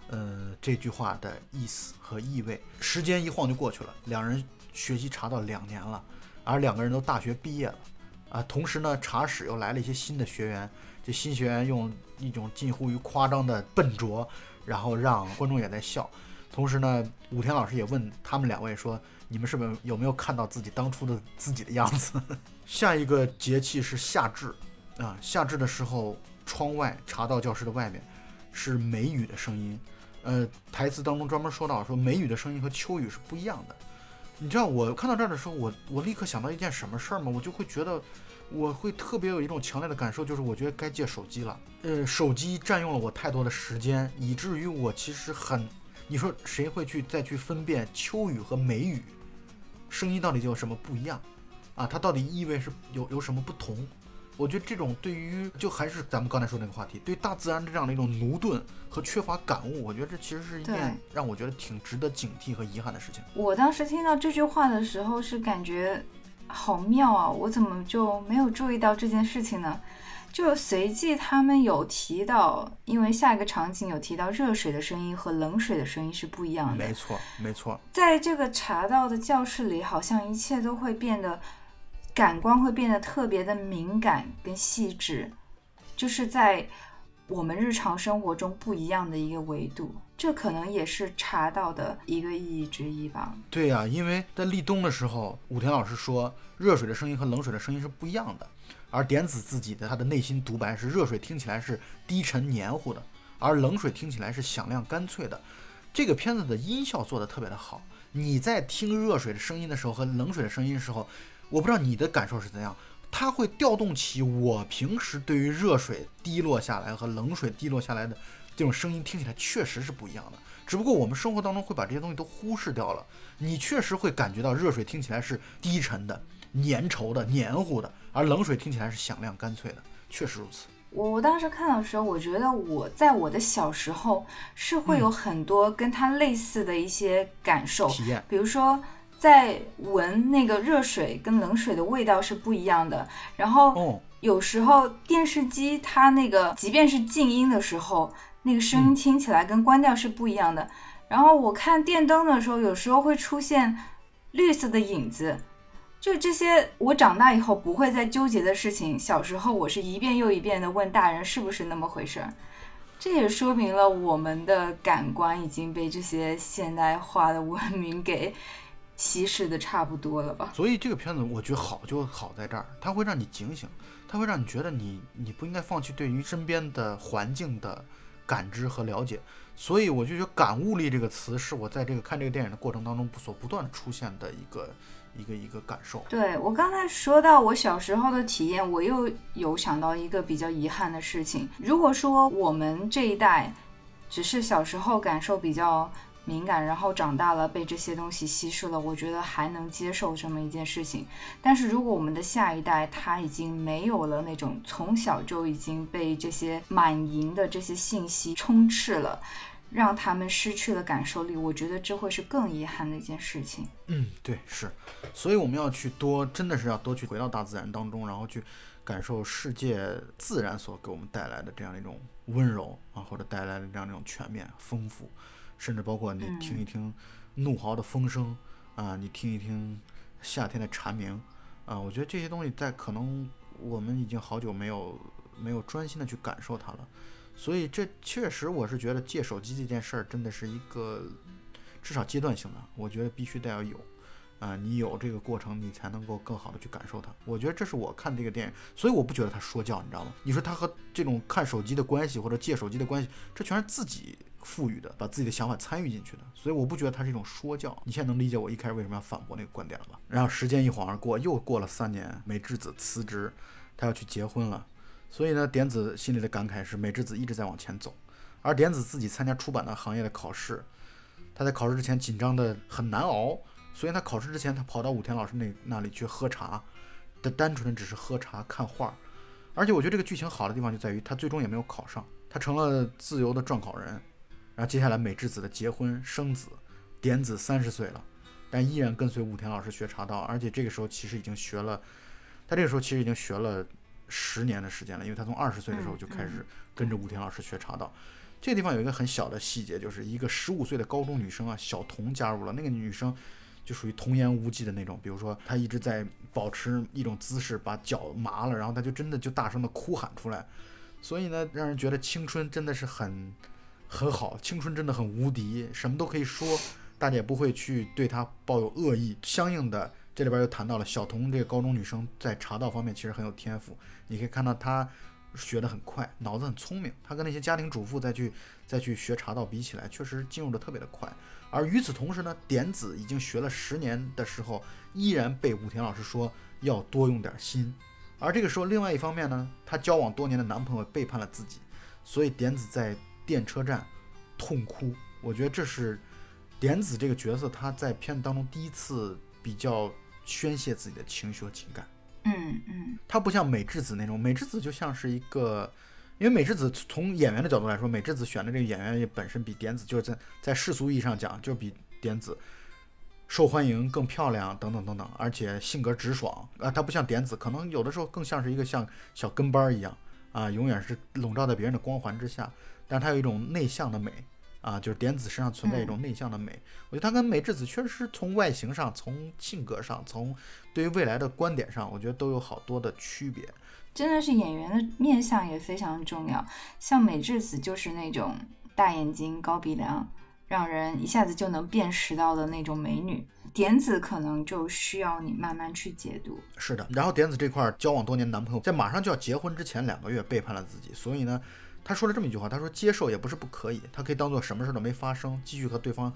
Speaker 1: 呃这句话的意思和意味。时间一晃就过去了，两人学习茶道两年了，而两个人都大学毕业了，啊，同时呢茶室又来了一些新的学员，这新学员用一种近乎于夸张的笨拙。然后让观众也在笑，同时呢，武田老师也问他们两位说：“你们是不是有没有看到自己当初的自己的样子？” 下一个节气是夏至，啊，夏至的时候，窗外茶道教室的外面是梅雨的声音，呃，台词当中专门说到说梅雨的声音和秋雨是不一样的。你知道我看到这儿的时候，我我立刻想到一件什么事儿吗？我就会觉得。我会特别有一种强烈的感受，就是我觉得该戒手机了。呃，手机占用了我太多的时间，以至于我其实很，你说谁会去再去分辨秋雨和梅雨，声音到底有什么不一样？啊，它到底意味是有有什么不同？我觉得这种对于就还是咱们刚才说那个话题，对大自然这样的一种奴钝和缺乏感悟，我觉得这其实是一件让我觉得挺值得警惕和遗憾的事情。
Speaker 2: 我当时听到这句话的时候是感觉。好妙啊！我怎么就没有注意到这件事情呢？就随即他们有提到，因为下一个场景有提到热水的声音和冷水的声音是不一样的。
Speaker 1: 没错，没错。
Speaker 2: 在这个茶道的教室里，好像一切都会变得感官会变得特别的敏感跟细致，就是在我们日常生活中不一样的一个维度。这可能也是茶道的一个意义之一吧。
Speaker 1: 对呀、因为在立冬的时候，武田老师说，热水的声音和冷水的声音是不一样的，而点子自己的他的内心独白是，热水听起来是低沉黏糊的，而冷水听起来是响亮干脆的。这个片子的音效做得特别的好，你在听热水的声音的时候和冷水的声音的时候，我不知道你的感受是怎样，它会调动起我平时对于热水滴落下来和冷水滴落下来的这种声音，听起来确实是不一样的。只不过我们生活当中会把这些东西都忽视掉了，你确实会感觉到热水听起来是低沉的、粘稠的、黏糊的，而冷水听起来是响亮干脆的，确实如此。
Speaker 2: 我我当时看的时候，我觉得我在我的小时候是会有很多跟它类似的一些感受，
Speaker 1: 体验，
Speaker 2: 比如说在闻那个热水跟冷水的味道是不一样的，然后
Speaker 1: 哦，
Speaker 2: 有时候电视机它那个即便是静音的时候，那个声音听起来跟关掉是不一样的。然后我看电灯的时候，有时候会出现绿色的影子。就这些，我长大以后不会再纠结的事情，小时候我是一遍又一遍的问大人是不是那么回事儿。这也说明了我们的感官已经被这些现代化的文明给稀释的差不多了吧？
Speaker 1: 所以这个片子我觉得好就好在这儿，它会让你警醒，它会让你觉得你你不应该放弃对于身边的环境的感知和了解。所以我就觉得“感悟力”这个词是我在这个看这个电影的过程当中所不断出现的一个一个一个感受。
Speaker 2: 对我刚才说到我小时候的体验，我又有想到一个比较遗憾的事情。如果说我们这一代只是小时候感受比较敏感，然后长大了被这些东西稀释了，我觉得还能接受这么一件事情。但是如果我们的下一代他已经没有了那种从小就已经被这些满盈的这些信息充斥了。让他们失去了感受力，我觉得这会是更遗憾的一件事情。
Speaker 1: 嗯，对，是，所以我们要去多，真的是要多去回到大自然当中，然后去感受世界自然所给我们带来的这样一种温柔啊，或者带来的这样一种全面、丰富，甚至包括你听一听怒号的风声啊，你听一听夏天的蝉鸣啊，我觉得这些东西在可能我们已经好久没有没有专心的去感受它了。所以这确实，我是觉得借手机这件事儿真的是一个至少阶段性的，我觉得必须得要有，啊、你有这个过程，你才能够更好的去感受它。我觉得这是我看这个电影，所以我不觉得他说教，你知道吗？你说他和这种看手机的关系或者借手机的关系，这全是自己赋予的，把自己的想法参与进去的，所以我不觉得它是一种说教。你现在能理解我一开始为什么要反驳那个观点了吧？然后时间一晃而过，又过了三年，美智子辞职，她要去结婚了。所以呢，点子心里的感慨是，美智子一直在往前走，而点子自己参加出版的行业的考试，他在考试之前紧张的很难熬，所以他考试之前他跑到武田老师那那里去喝茶，的单纯的只是喝茶看画，而且我觉得这个剧情好的地方就在于他最终也没有考上，他成了自由的撰考人，然后接下来美智子的结婚生子，点子三十岁了，但依然跟随武田老师学茶道，而且这个时候其实已经学了，他这个时候其实已经学了。十年的时间了，因为他从二十岁的时候就开始跟着武田老师学茶道。这个地方有一个很小的细节，就是一个十五岁的高中女生啊，小童加入了。那个女生就属于童言无忌的那种，比如说她一直在保持一种姿势，把脚麻了，然后她就真的就大声的哭喊出来。所以呢，让人觉得青春真的是很很好，青春真的很无敌，什么都可以说，大家也不会去对她抱有恶意。相应的。这里边又谈到了小童这个高中女生在茶道方面其实很有天赋，你可以看到她学得很快，脑子很聪明。她跟那些家庭主妇再去再去学茶道比起来，确实进入的特别的快。而与此同时呢，点子已经学了十年的时候，依然被武田老师说要多用点心。而这个时候，另外一方面呢，她交往多年的男朋友背叛了自己，所以点子在电车站痛哭。我觉得这是点子这个角色他在片子当中第一次比较。宣泄自己的情绪和情感，
Speaker 2: 嗯嗯，
Speaker 1: 他不像美智子那种，美智子就像是一个，因为美智子从演员的角度来说，美智子选的这个演员也本身比点子就是在在世俗意义上讲，就比点子受欢迎、更漂亮等等等等，而且性格直爽啊，他不像点子，可能有的时候更像是一个像小跟班一样啊，永远是笼罩在别人的光环之下，但是他有一种内向的美啊，就是点子身上存在一种内向的美。我觉得他跟美智子确实是从外形上、从性格上、从对于未来的观点上，我觉得都有好多的区别。
Speaker 2: 真的是演员的面相也非常重要，像美智子就是那种大眼睛、高鼻梁，让人一下子就能辨识到的那种美女。点子可能就需要你慢慢去解读。
Speaker 1: 是的，然后点子这块交往多年男朋友，在马上就要结婚之前两个月背叛了自己，所以呢，他说了这么一句话，他说接受也不是不可以，他可以当做什么事都没发生，继续和对方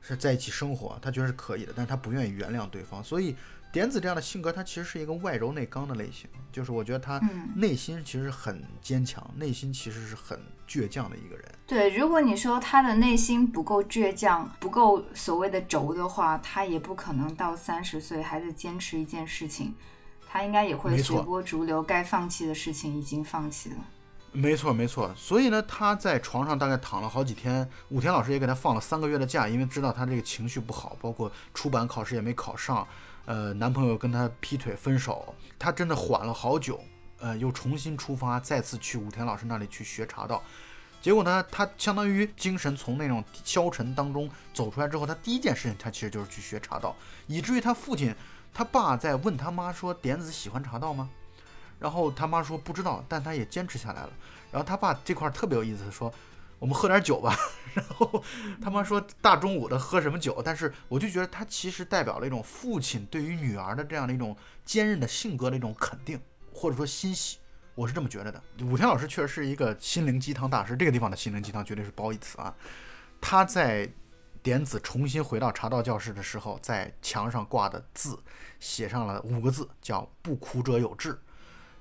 Speaker 1: 是在一起生活，他觉得是可以的，但是他不愿意原谅对方，所以。点子这样的性格，他其实是一个外柔内刚的类型，就是我觉得他内心其实很坚强，内心其实是很倔强的一个人。
Speaker 2: 对，如果你说他的内心不够倔强，不够所谓的轴的话，他也不可能到三十岁还在坚持一件事情，他应该也会随波逐流，该放弃的事情已经放弃了。
Speaker 1: 没错，没错。所以呢，他在床上大概躺了好几天，武田老师也给他放了三个月的假，因为知道他这个情绪不好，包括出版考试也没考上。呃，男朋友跟她劈腿分手，她真的缓了好久，呃，又重新出发，再次去武田老师那里去学茶道。结果呢，她相当于精神从那种消沉当中走出来之后，她第一件事情，她其实就是去学茶道，以至于她父亲、他爸在问他妈说：“点子喜欢茶道吗？”然后他妈说不知道，但他也坚持下来了。然后他爸这块特别有意思，说。我们喝点酒吧，然后他妈说大中午的喝什么酒？但是我就觉得他其实代表了一种父亲对于女儿的这样的一种坚韧的性格的一种肯定，或者说欣喜，我是这么觉得的。武天老师确实是一个心灵鸡汤大师，这个地方的心灵鸡汤绝对是褒义词啊。他在点子重新回到茶道教室的时候，在墙上挂的字写上了五个字，叫“不苦者有志”。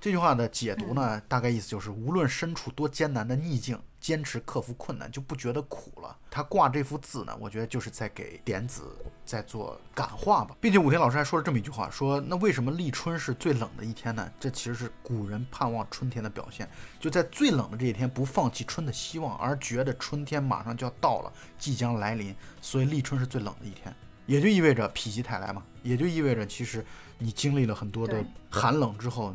Speaker 1: 这句话的解读呢，大概意思就是，无论身处多艰难的逆境，坚持克服困难就不觉得苦了。他挂这幅字呢，我觉得就是在给点子在做感化吧。并且武田老师还说了这么一句话，说那为什么立春是最冷的一天呢？这其实是古人盼望春天的表现，就在最冷的这一天不放弃春的希望，而觉得春天马上就要到了，即将来临，所以立春是最冷的一天，也就意味着否极泰来嘛，也就意味着其实你经历了很多的寒冷之后。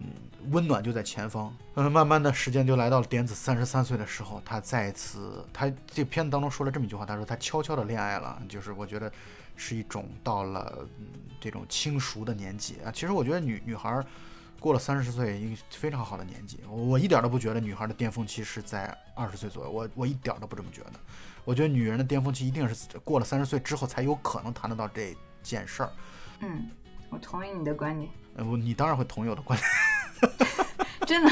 Speaker 1: 温暖就在前方。嗯，慢慢的时间就来到了点子三十三岁的时候，他再次，他这片子当中说了这么一句话，他说他悄悄的恋爱了，就是我觉得是一种到了这种轻熟的年纪啊。其实我觉得女女孩过了三十岁，一个非常好的年纪，我一点都不觉得女孩的巅峰期是在二十岁左右，我我一点都不这么觉得。我觉得女人的巅峰期一定是过了三十岁之后才有可能谈得到这件事儿。
Speaker 2: 嗯，我同意你的观点。
Speaker 1: 呃，我你当然会同意我的观点。
Speaker 2: 真的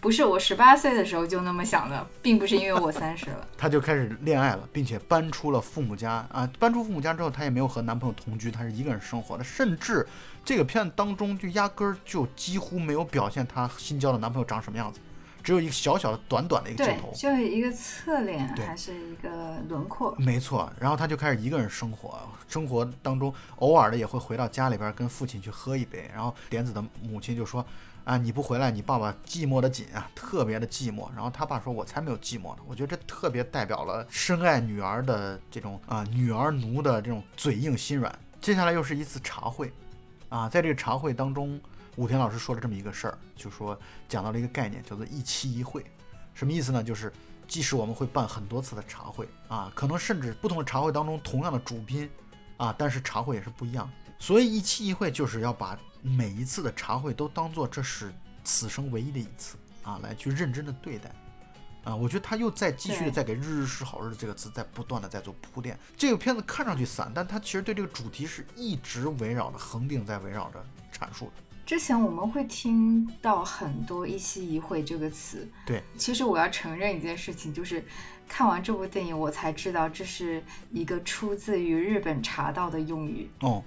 Speaker 2: 不是我十八岁的时候就那么想的，并不是因为我三十了，
Speaker 1: 她就开始恋爱了，并且搬出了父母家啊。搬出父母家之后，她也没有和男朋友同居，她是一个人生活的。甚至这个片子当中就压根儿就几乎没有表现她新交的男朋友长什么样子，只有一个小小的短短的一个镜头，
Speaker 2: 就是一个侧脸还是一个轮廓。
Speaker 1: 没错，然后他就开始一个人生活，生活当中偶尔的也会回到家里边跟父亲去喝一杯。然后莲子的母亲就说。啊！你不回来，你爸爸寂寞的紧啊，特别的寂寞。然后他爸说：“我才没有寂寞呢。”我觉得这特别代表了深爱女儿的这种啊，女儿奴的这种嘴硬心软。接下来又是一次茶会，啊，在这个茶会当中，武田老师说了这么一个事儿，就说讲到了一个概念，叫做一期一会。什么意思呢？就是即使我们会办很多次的茶会啊，可能甚至不同的茶会当中同样的主宾啊，但是茶会也是不一样。所以一期一会就是要把。每一次的茶会都当做这是此生唯一的一次啊，来去认真的对待啊！我觉得他又在继续的在给“日日是好日”这个词在不断的在做铺垫。这个片子看上去散，但它其实对这个主题是一直围绕着、恒定在围绕着阐述的。
Speaker 2: 之前我们会听到很多“一期一会”这个词，
Speaker 1: 对。
Speaker 2: 其实我要承认一件事情，就是看完这部电影，我才知道这是一个出自于日本茶道的用语。
Speaker 1: 哦，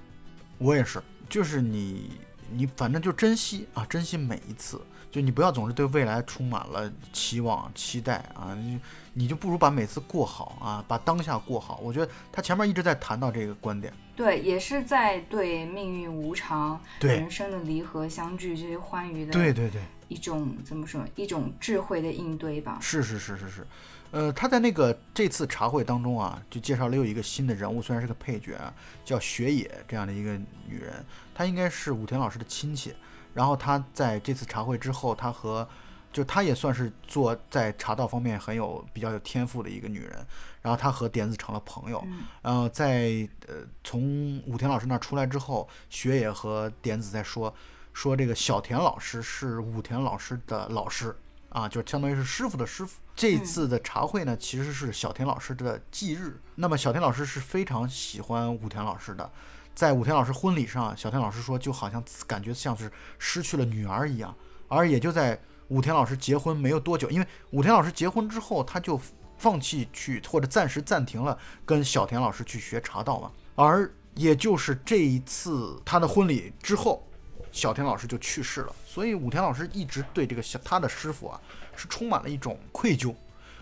Speaker 1: 我也是。就是你，你反正就珍惜啊，珍惜每一次。就你不要总是对未来充满了期望、期待啊，你你就不如把每次过好啊，把当下过好。我觉得他前面一直在谈到这个观点，
Speaker 2: 对，也是在对命运无常、
Speaker 1: 对
Speaker 2: 人生的离合相聚这些欢愉的，
Speaker 1: 对对对，
Speaker 2: 一种怎么说，一种智慧的应对吧。
Speaker 1: 是是是是是。呃，他在那个这次茶会当中啊，就介绍了又一个新的人物，虽然是个配角，叫雪野这样的一个女人，她应该是武田老师的亲戚。然后她在这次茶会之后，她和就她也算是做在茶道方面很有比较有天赋的一个女人。然后她和点子成了朋友，然后在呃从武田老师那儿出来之后，雪野和点子在说说这个小田老师是武田老师的老师啊，就相当于是师傅的师傅。这次的茶会呢，其实是小田老师的忌日。那么小田老师是非常喜欢武田老师的，在武田老师婚礼上，小田老师说就好像感觉像是失去了女儿一样。而也就在武田老师结婚没有多久，因为武田老师结婚之后，他就。放弃去或者暂时暂停了跟小田老师去学茶道嘛，而也就是这一次他的婚礼之后，小田老师就去世了，所以武田老师一直对这个小他的师傅啊是充满了一种愧疚，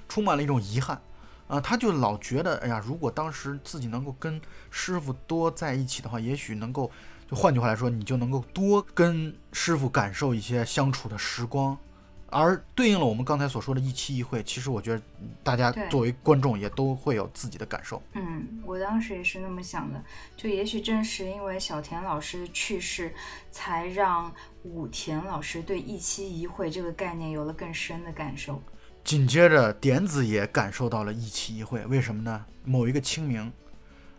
Speaker 1: 充满了一种遗憾啊，他就老觉得，哎呀，如果当时自己能够跟师傅多在一起的话，也许能够，就换句话来说，你就能够多跟师傅感受一些相处的时光。而对应了我们刚才所说的一期一会，其实我觉得大家作为观众也都会有自己的感受。
Speaker 2: 嗯，我当时也是那么想的，就也许正是因为小田老师的去世，才让武田老师对一期一会这个概念有了更深的感受。
Speaker 1: 紧接着，点子也感受到了一期一会，为什么呢？某一个清明，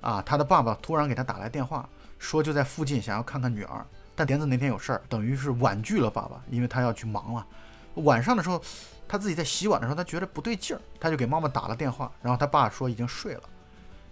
Speaker 1: 啊，他的爸爸突然给他打来电话，说就在附近，想要看看女儿。但点子那天有事儿，等于是婉拒了爸爸，因为他要去忙了。晚上的时候，他自己在洗碗的时候，他觉得不对劲儿，他就给妈妈打了电话，然后他爸说已经睡了。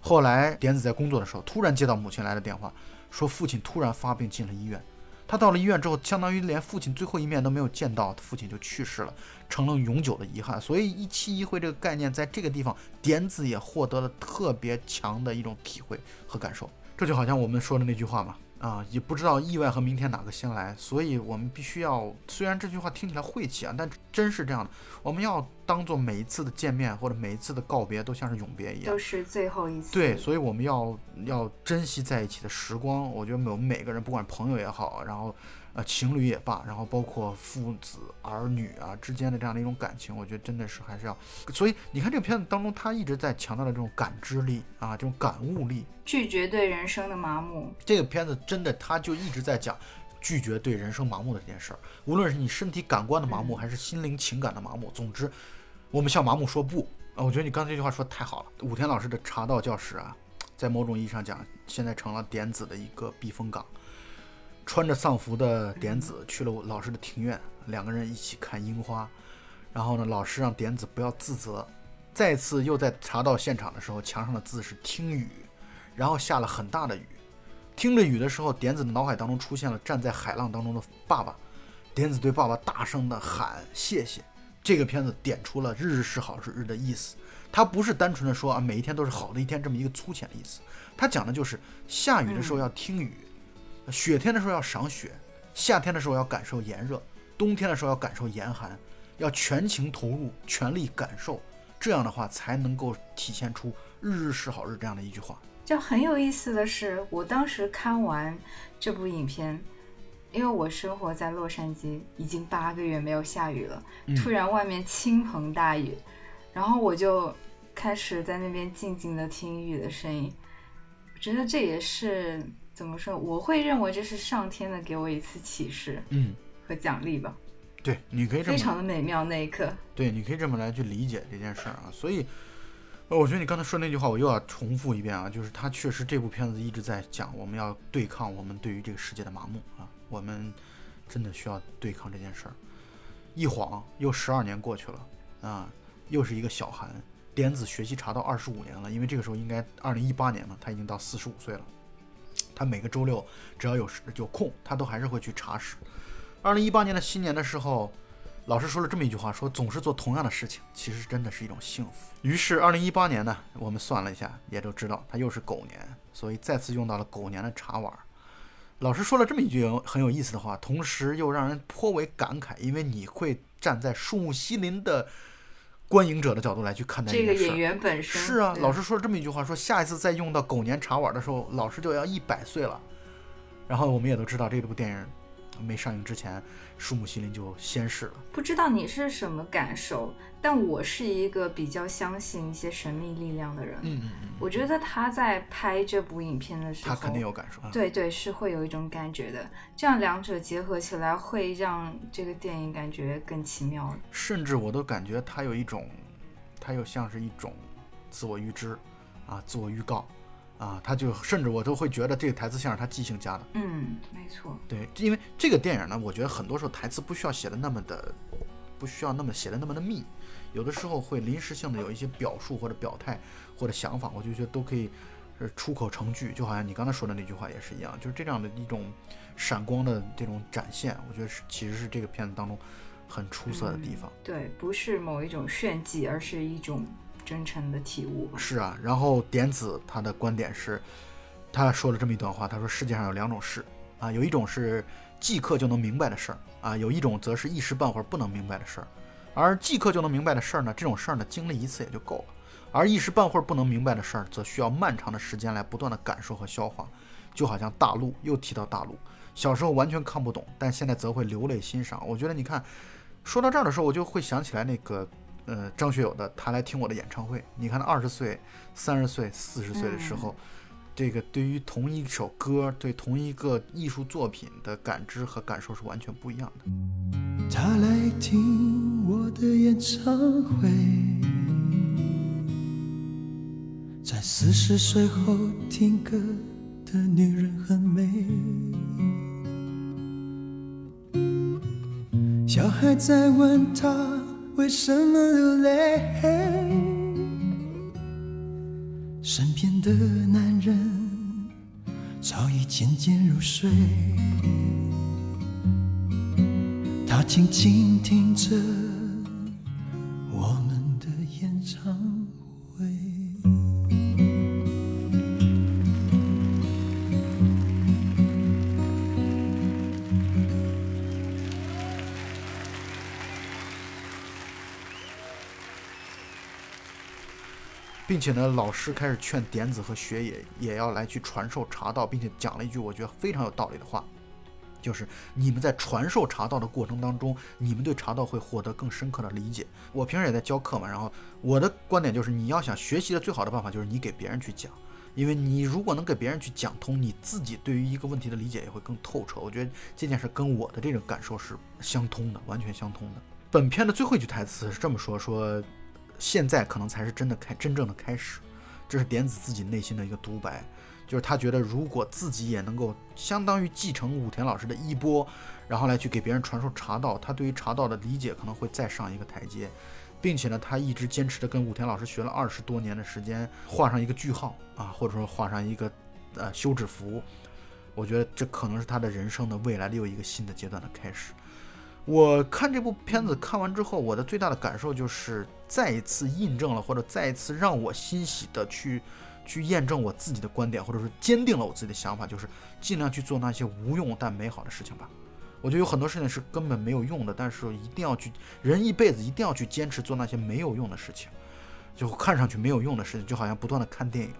Speaker 1: 后来点子在工作的时候，突然接到母亲来的电话，说父亲突然发病进了医院。他到了医院之后，相当于连父亲最后一面都没有见到，父亲就去世了，成了永久的遗憾。所以一期一会这个概念，在这个地方，点子也获得了特别强的一种体会和感受。这就好像我们说的那句话嘛。啊，也不知道意外和明天哪个先来，所以我们必须要，虽然这句话听起来晦气啊，但真是这样的。我们要当做每一次的见面或者每一次的告别都像是永别一样，
Speaker 2: 都是最后一次。
Speaker 1: 对，所以我们要要珍惜在一起的时光。我觉得我们每个人，不管朋友也好，然后。呃，情侣也罢，然后包括父子儿女啊之间的这样的一种感情，我觉得真的是还是要。所以你看这个片子当中，他一直在强调的这种感知力啊，这种感悟力，
Speaker 2: 拒绝对人生的麻木。
Speaker 1: 这个片子真的，他就一直在讲拒绝对人生麻木的这件事儿。无论是你身体感官的麻木，还是心灵情感的麻木，总之，我们向麻木说不啊！我觉得你刚才这句话说的太好了。武田老师的茶道教室啊，在某种意义上讲，现在成了点子的一个避风港。穿着丧服的点子去了老师的庭院，两个人一起看樱花。然后呢，老师让点子不要自责。再次又在查到现场的时候，墙上的字是听雨，然后下了很大的雨。听着雨的时候，点子的脑海当中出现了站在海浪当中的爸爸。点子对爸爸大声的喊谢谢。这个片子点出了“日日是好日”的意思，它不是单纯的说啊每一天都是好的一天这么一个粗浅的意思，它讲的就是下雨的时候要听雨。雪天的时候要赏雪，夏天的时候要感受炎热，冬天的时候要感受严寒，要全情投入，全力感受，这样的话才能够体现出“日日是好日”这样的一句话。
Speaker 2: 就很有意思的是，我当时看完这部影片，因为我生活在洛杉矶，已经八个月没有下雨了，突然外面倾盆大雨，然后我就开始在那边静静的听雨的声音，我觉得这也是。怎么说？我会认为这是上天的给我一次启示，
Speaker 1: 嗯，
Speaker 2: 和奖励吧。
Speaker 1: 对，你可以这么
Speaker 2: 非常的美妙那一刻。
Speaker 1: 对，你可以这么来去理解这件事儿啊。所以，呃，我觉得你刚才说那句话，我又要重复一遍啊，就是他确实这部片子一直在讲，我们要对抗我们对于这个世界的麻木啊，我们真的需要对抗这件事儿。一晃又十二年过去了啊，又是一个小寒，点子学习茶道二十五年了，因为这个时候应该二零一八年嘛，他已经到四十五岁了。他每个周六只要有时有空，他都还是会去查室。二零一八年的新年的时候，老师说了这么一句话：说总是做同样的事情，其实真的是一种幸福。于是二零一八年呢，我们算了一下，也都知道他又是狗年，所以再次用到了狗年的茶碗。老师说了这么一句很有意思的话，同时又让人颇为感慨，因为你会站在树木西林的。观影者的角度来去看待
Speaker 2: 这个演员本身
Speaker 1: 是啊，老师说了这么一句话，说下一次再用到狗年茶碗的时候，老师就要一百岁了。然后我们也都知道这部电影没上映之前，树木希林就先逝了。
Speaker 2: 不知道你是什么感受，但我是一个比较相信一些神秘力量的人。
Speaker 1: 嗯嗯嗯，
Speaker 2: 我觉得他在拍这部影片的时候，
Speaker 1: 他肯定有感受。嗯
Speaker 2: 对对，是会有一种感觉的。这样两者结合起来，会让这个电影感觉更奇妙。
Speaker 1: 甚至我都感觉他有一种，他又像是一种自我预知啊，自我预告啊，他就甚至我都会觉得这个台词像是他即兴加的。
Speaker 2: 嗯，没错。
Speaker 1: 对，因为这个电影呢，我觉得很多时候台词不需要写的那么的，不需要那么写的那么的密，有的时候会临时性的有一些表述或者表态或者想法，我就觉得都可以是出口成句，就好像你刚才说的那句话也是一样，就是这样的一种闪光的这种展现，我觉得是其实是这个片子当中很出色的地方。
Speaker 2: 对，不是某一种炫技，而是一种真诚的体悟。
Speaker 1: 是啊，然后点子他的观点是，他说了这么一段话，他说世界上有两种事啊，有一种是即刻就能明白的事儿啊，有一种则是一时半会儿不能明白的事儿。而即刻就能明白的事儿呢，这种事儿呢，经历一次也就够了；而一时半会儿不能明白的事儿，则需要漫长的时间来不断的感受和消化。就好像大陆，又提到大陆，小时候完全看不懂，但现在则会流泪欣赏。我觉得你看，说到这儿的时候，我就会想起来那个。呃，张学友的他来听我的演唱会，你看他二十岁、三十岁、四十岁的时候，这个对于同一首歌、对同一个艺术作品的感知和感受是完全不一样的。
Speaker 3: 他来听我的演唱会，在四十岁后听歌的女人很美。小孩在问他为什么流泪，身边的男人早已渐渐入睡。他静静听着
Speaker 1: 并且呢，老师开始劝点子和学野也要来去传授茶道，并且讲了一句我觉得非常有道理的话。就是你们在传授茶道的过程当中，你们对茶道会获得更深刻的理解。我平时也在教课嘛，然后我的观点就是，你要想学习的最好的办法就是你给别人去讲，因为你如果能给别人去讲通，你自己对于一个问题的理解也会更透彻。我觉得这件事跟我的这种感受是相通的，完全相通的。本片的最后一句台词是这么说：说现在可能才是真的开真正的开始，这是点子自己内心的一个独白。就是他觉得，如果自己也能够相当于继承武田老师的衣钵，然后来去给别人传授茶道，他对于茶道的理解可能会再上一个台阶，并且呢，他一直坚持的跟武田老师学了二十多年的时间，画上一个句号啊，或者说画上一个呃休止符。我觉得这可能是他的人生的未来的又一个新的阶段的开始。我看这部片子看完之后，我的最大的感受就是再一次印证了，或者再一次让我欣喜的去。去验证我自己的观点，或者说坚定了我自己的想法，就是尽量去做那些无用但美好的事情吧。我觉得有很多事情是根本没有用的，但是一定要去，人一辈子一定要去坚持做那些没有用的事情，就看上去没有用的事情，就好像不断的看电影，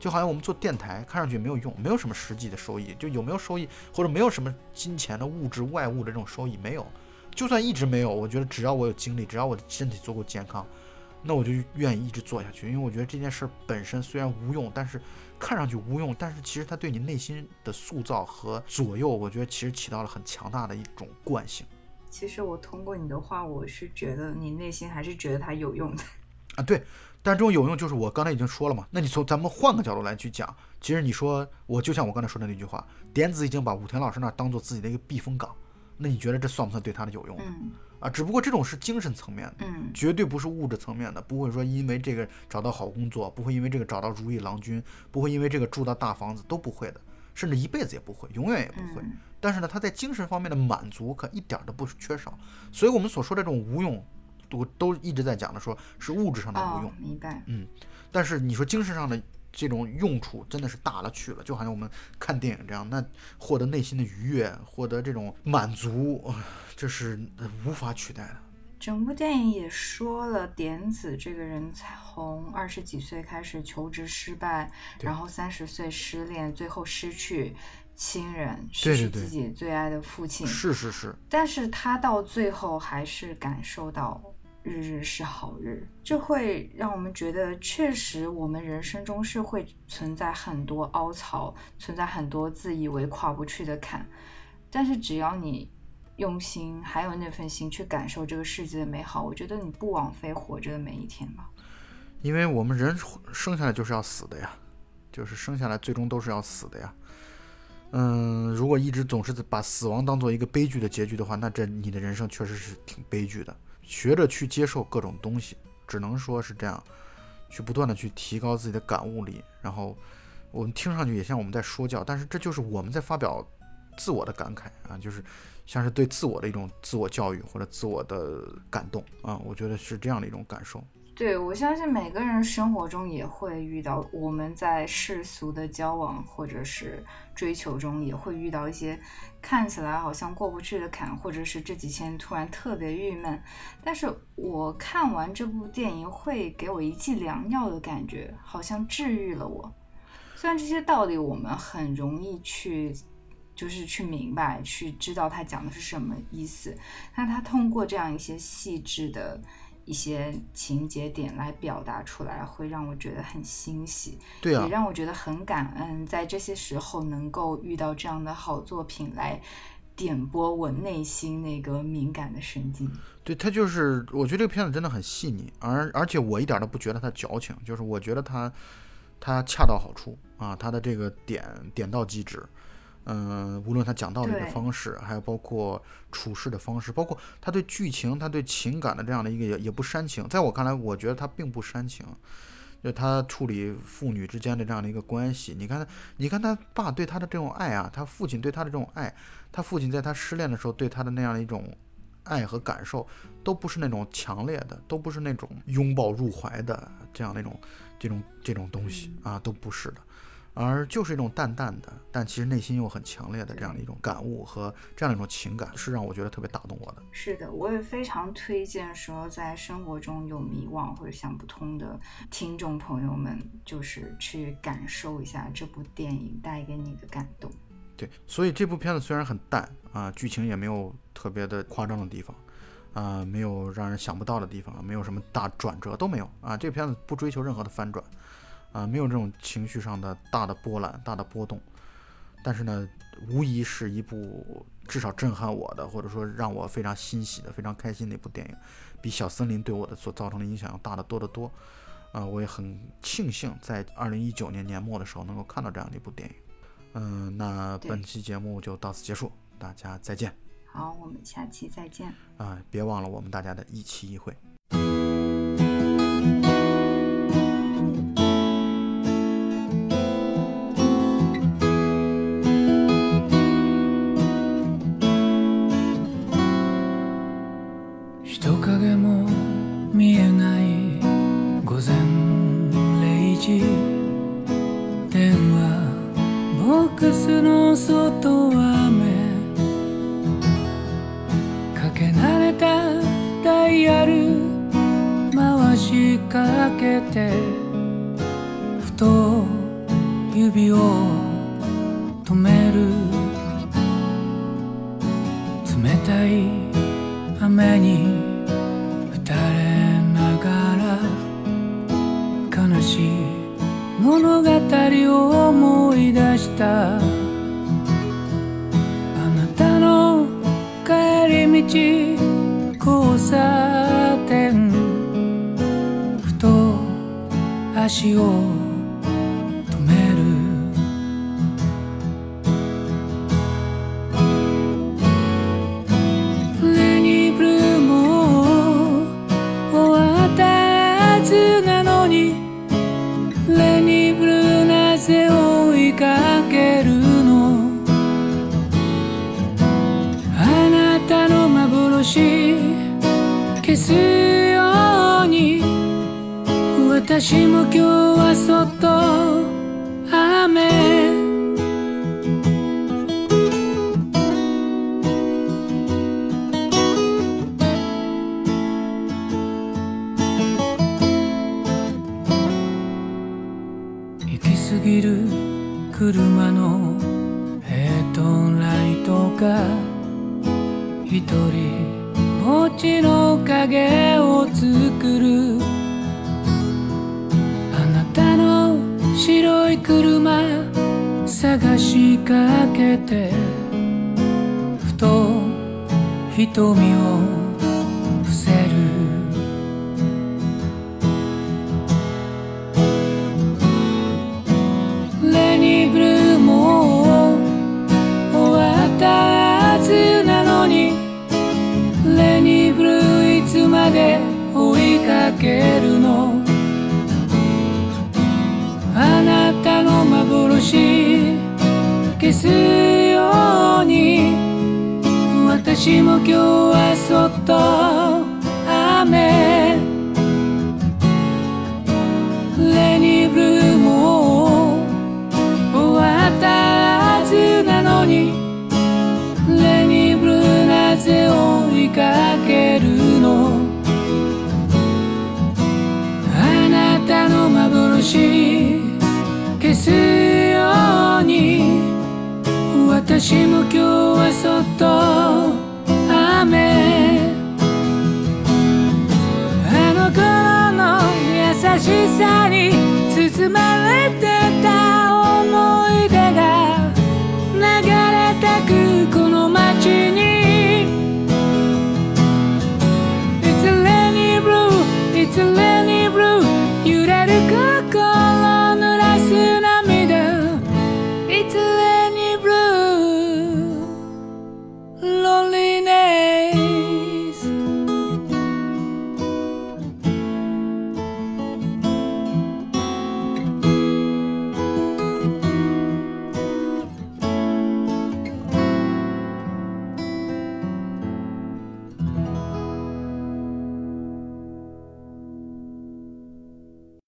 Speaker 1: 就好像我们做电台，看上去没有用，没有什么实际的收益，就有没有收益或者没有什么金钱的物质外物的这种收益没有，就算一直没有，我觉得只要我有精力，只要我的身体足够健康。那我就愿意一直做下去，因为我觉得这件事本身虽然无用，但是看上去无用，但是其实它对你内心的塑造和左右，我觉得其实起到了很强大的一种惯性。
Speaker 2: 其实我通过你的话，我是觉得你内心还是觉得它有用的
Speaker 1: 啊。对，但是这种有用就是我刚才已经说了嘛。那你从咱们换个角度来去讲，其实你说我就像我刚才说的那句话，点子已经把武田老师那当做自己的一个避风港，那你觉得这算不算对他的有用？
Speaker 2: 嗯。
Speaker 1: 啊，只不过这种是精神层面的，
Speaker 2: 嗯，
Speaker 1: 绝对不是物质层面的，不会说因为这个找到好工作，不会因为这个找到如意郎君，不会因为这个住到大房子，都不会的，甚至一辈子也不会，永远也不会。但是呢，他在精神方面的满足可一点都不缺少。所以我们所说的这种无用，都都一直在讲的，说是物质上的无用，
Speaker 2: 明白？
Speaker 1: 嗯，但是你说精神上的这种用处真的是大了去了，就好像我们看电影这样，那获得内心的愉悦，获得这种满足。这是无法取代的。
Speaker 2: 整部电影也说了，点子这个人从二十几岁开始求职失败，然后三十岁失恋，最后失去亲人，失去自己最爱的父亲，
Speaker 1: 是是是，
Speaker 2: 但是他到最后还是感受到日日是好日，这会让我们觉得，确实我们人生中是会存在很多凹槽，存在很多自以为跨不去的坎，但是只要你用心，还有那份心去感受这个世界的美好，我觉得你不枉费活着的每一天吧。
Speaker 1: 因为我们人生下来就是要死的呀，就是生下来最终都是要死的呀。嗯，如果一直总是把死亡当做一个悲剧的结局的话，那这你的人生确实是挺悲剧的。学着去接受各种东西，只能说是这样，去不断的去提高自己的感悟力。然后我们听上去也像我们在说教，但是这就是我们在发表自我的感慨啊，就是像是对自我的一种自我教育或者自我的感动啊，我觉得是这样的一种感受。
Speaker 2: 对，我相信每个人生活中也会遇到，我们在世俗的交往或者是追求中，也会遇到一些看起来好像过不去的坎，或者是这几天突然特别郁闷。但是我看完这部电影，会给我一剂良药的感觉，好像治愈了我。虽然这些道理我们很容易去，就是去明白，去知道它讲的是什么意思，但他通过这样一些细致的。一些情节点来表达出来，会让我觉得很欣喜，
Speaker 1: 对啊，
Speaker 2: 也让我觉得很感恩，在这些时候能够遇到这样的好作品来点拨我内心那个敏感的神经。
Speaker 1: 对他就是，我觉得这个片子真的很细腻，而而且我一点都不觉得他矫情，就是我觉得他他恰到好处啊，他的这个点点到即止。嗯，无论他讲道理的方式，还有包括处事的方式，包括他对剧情、他对情感的这样的一个也也不煽情。在我看来，我觉得他并不煽情，就他处理父女之间的这样的一个关系。你看，你看他爸对他的这种爱啊，他父亲对他的这种爱，他父亲在他失恋的时候对他的那样的一种爱和感受，都不是那种强烈的，都不是那种拥抱入怀的这样那种这种这种东西啊，都不是的。而就是一种淡淡的，但其实内心又很强烈的这样的一种感悟和这样的一种情感，是让我觉得特别打动我的。
Speaker 2: 是的，我也非常推荐说，在生活中有迷惘或者想不通的听众朋友们，就是去感受一下这部电影带给你的感动。
Speaker 1: 对，所以这部片子虽然很淡啊，剧情也没有特别的夸张的地方，啊，没有让人想不到的地方，没有什么大转折都没有啊。这个片子不追求任何的翻转。啊，没有这种情绪上的大的波澜、大的波动，但是呢，无疑是一部至少震撼我的，或者说让我非常欣喜的、非常开心的一部电影，比《小森林》对我的所造成的影响要大得多得多。啊，我也很庆幸在二零一九年年末的时候能够看到这样的一部电影。嗯，那本期节目就到此结束，大家再见。
Speaker 2: 好，我们下期再见。
Speaker 1: 啊，别忘了我们大家的一期一会。
Speaker 3: かけてふと指を止める。冷たい雨に打たれながら悲しい物語を思い出した。あなたの帰り道交差足を部屋瞳を伏せる。レニーブルーも終わったはずなのにレニーブルーいつまで追いかけるの？あなたの幻消す私も今日はそっと雨。レニブルーも終わったはずなのにレニブルーなぜ追いかけるの。あなたの幻消すように私も今日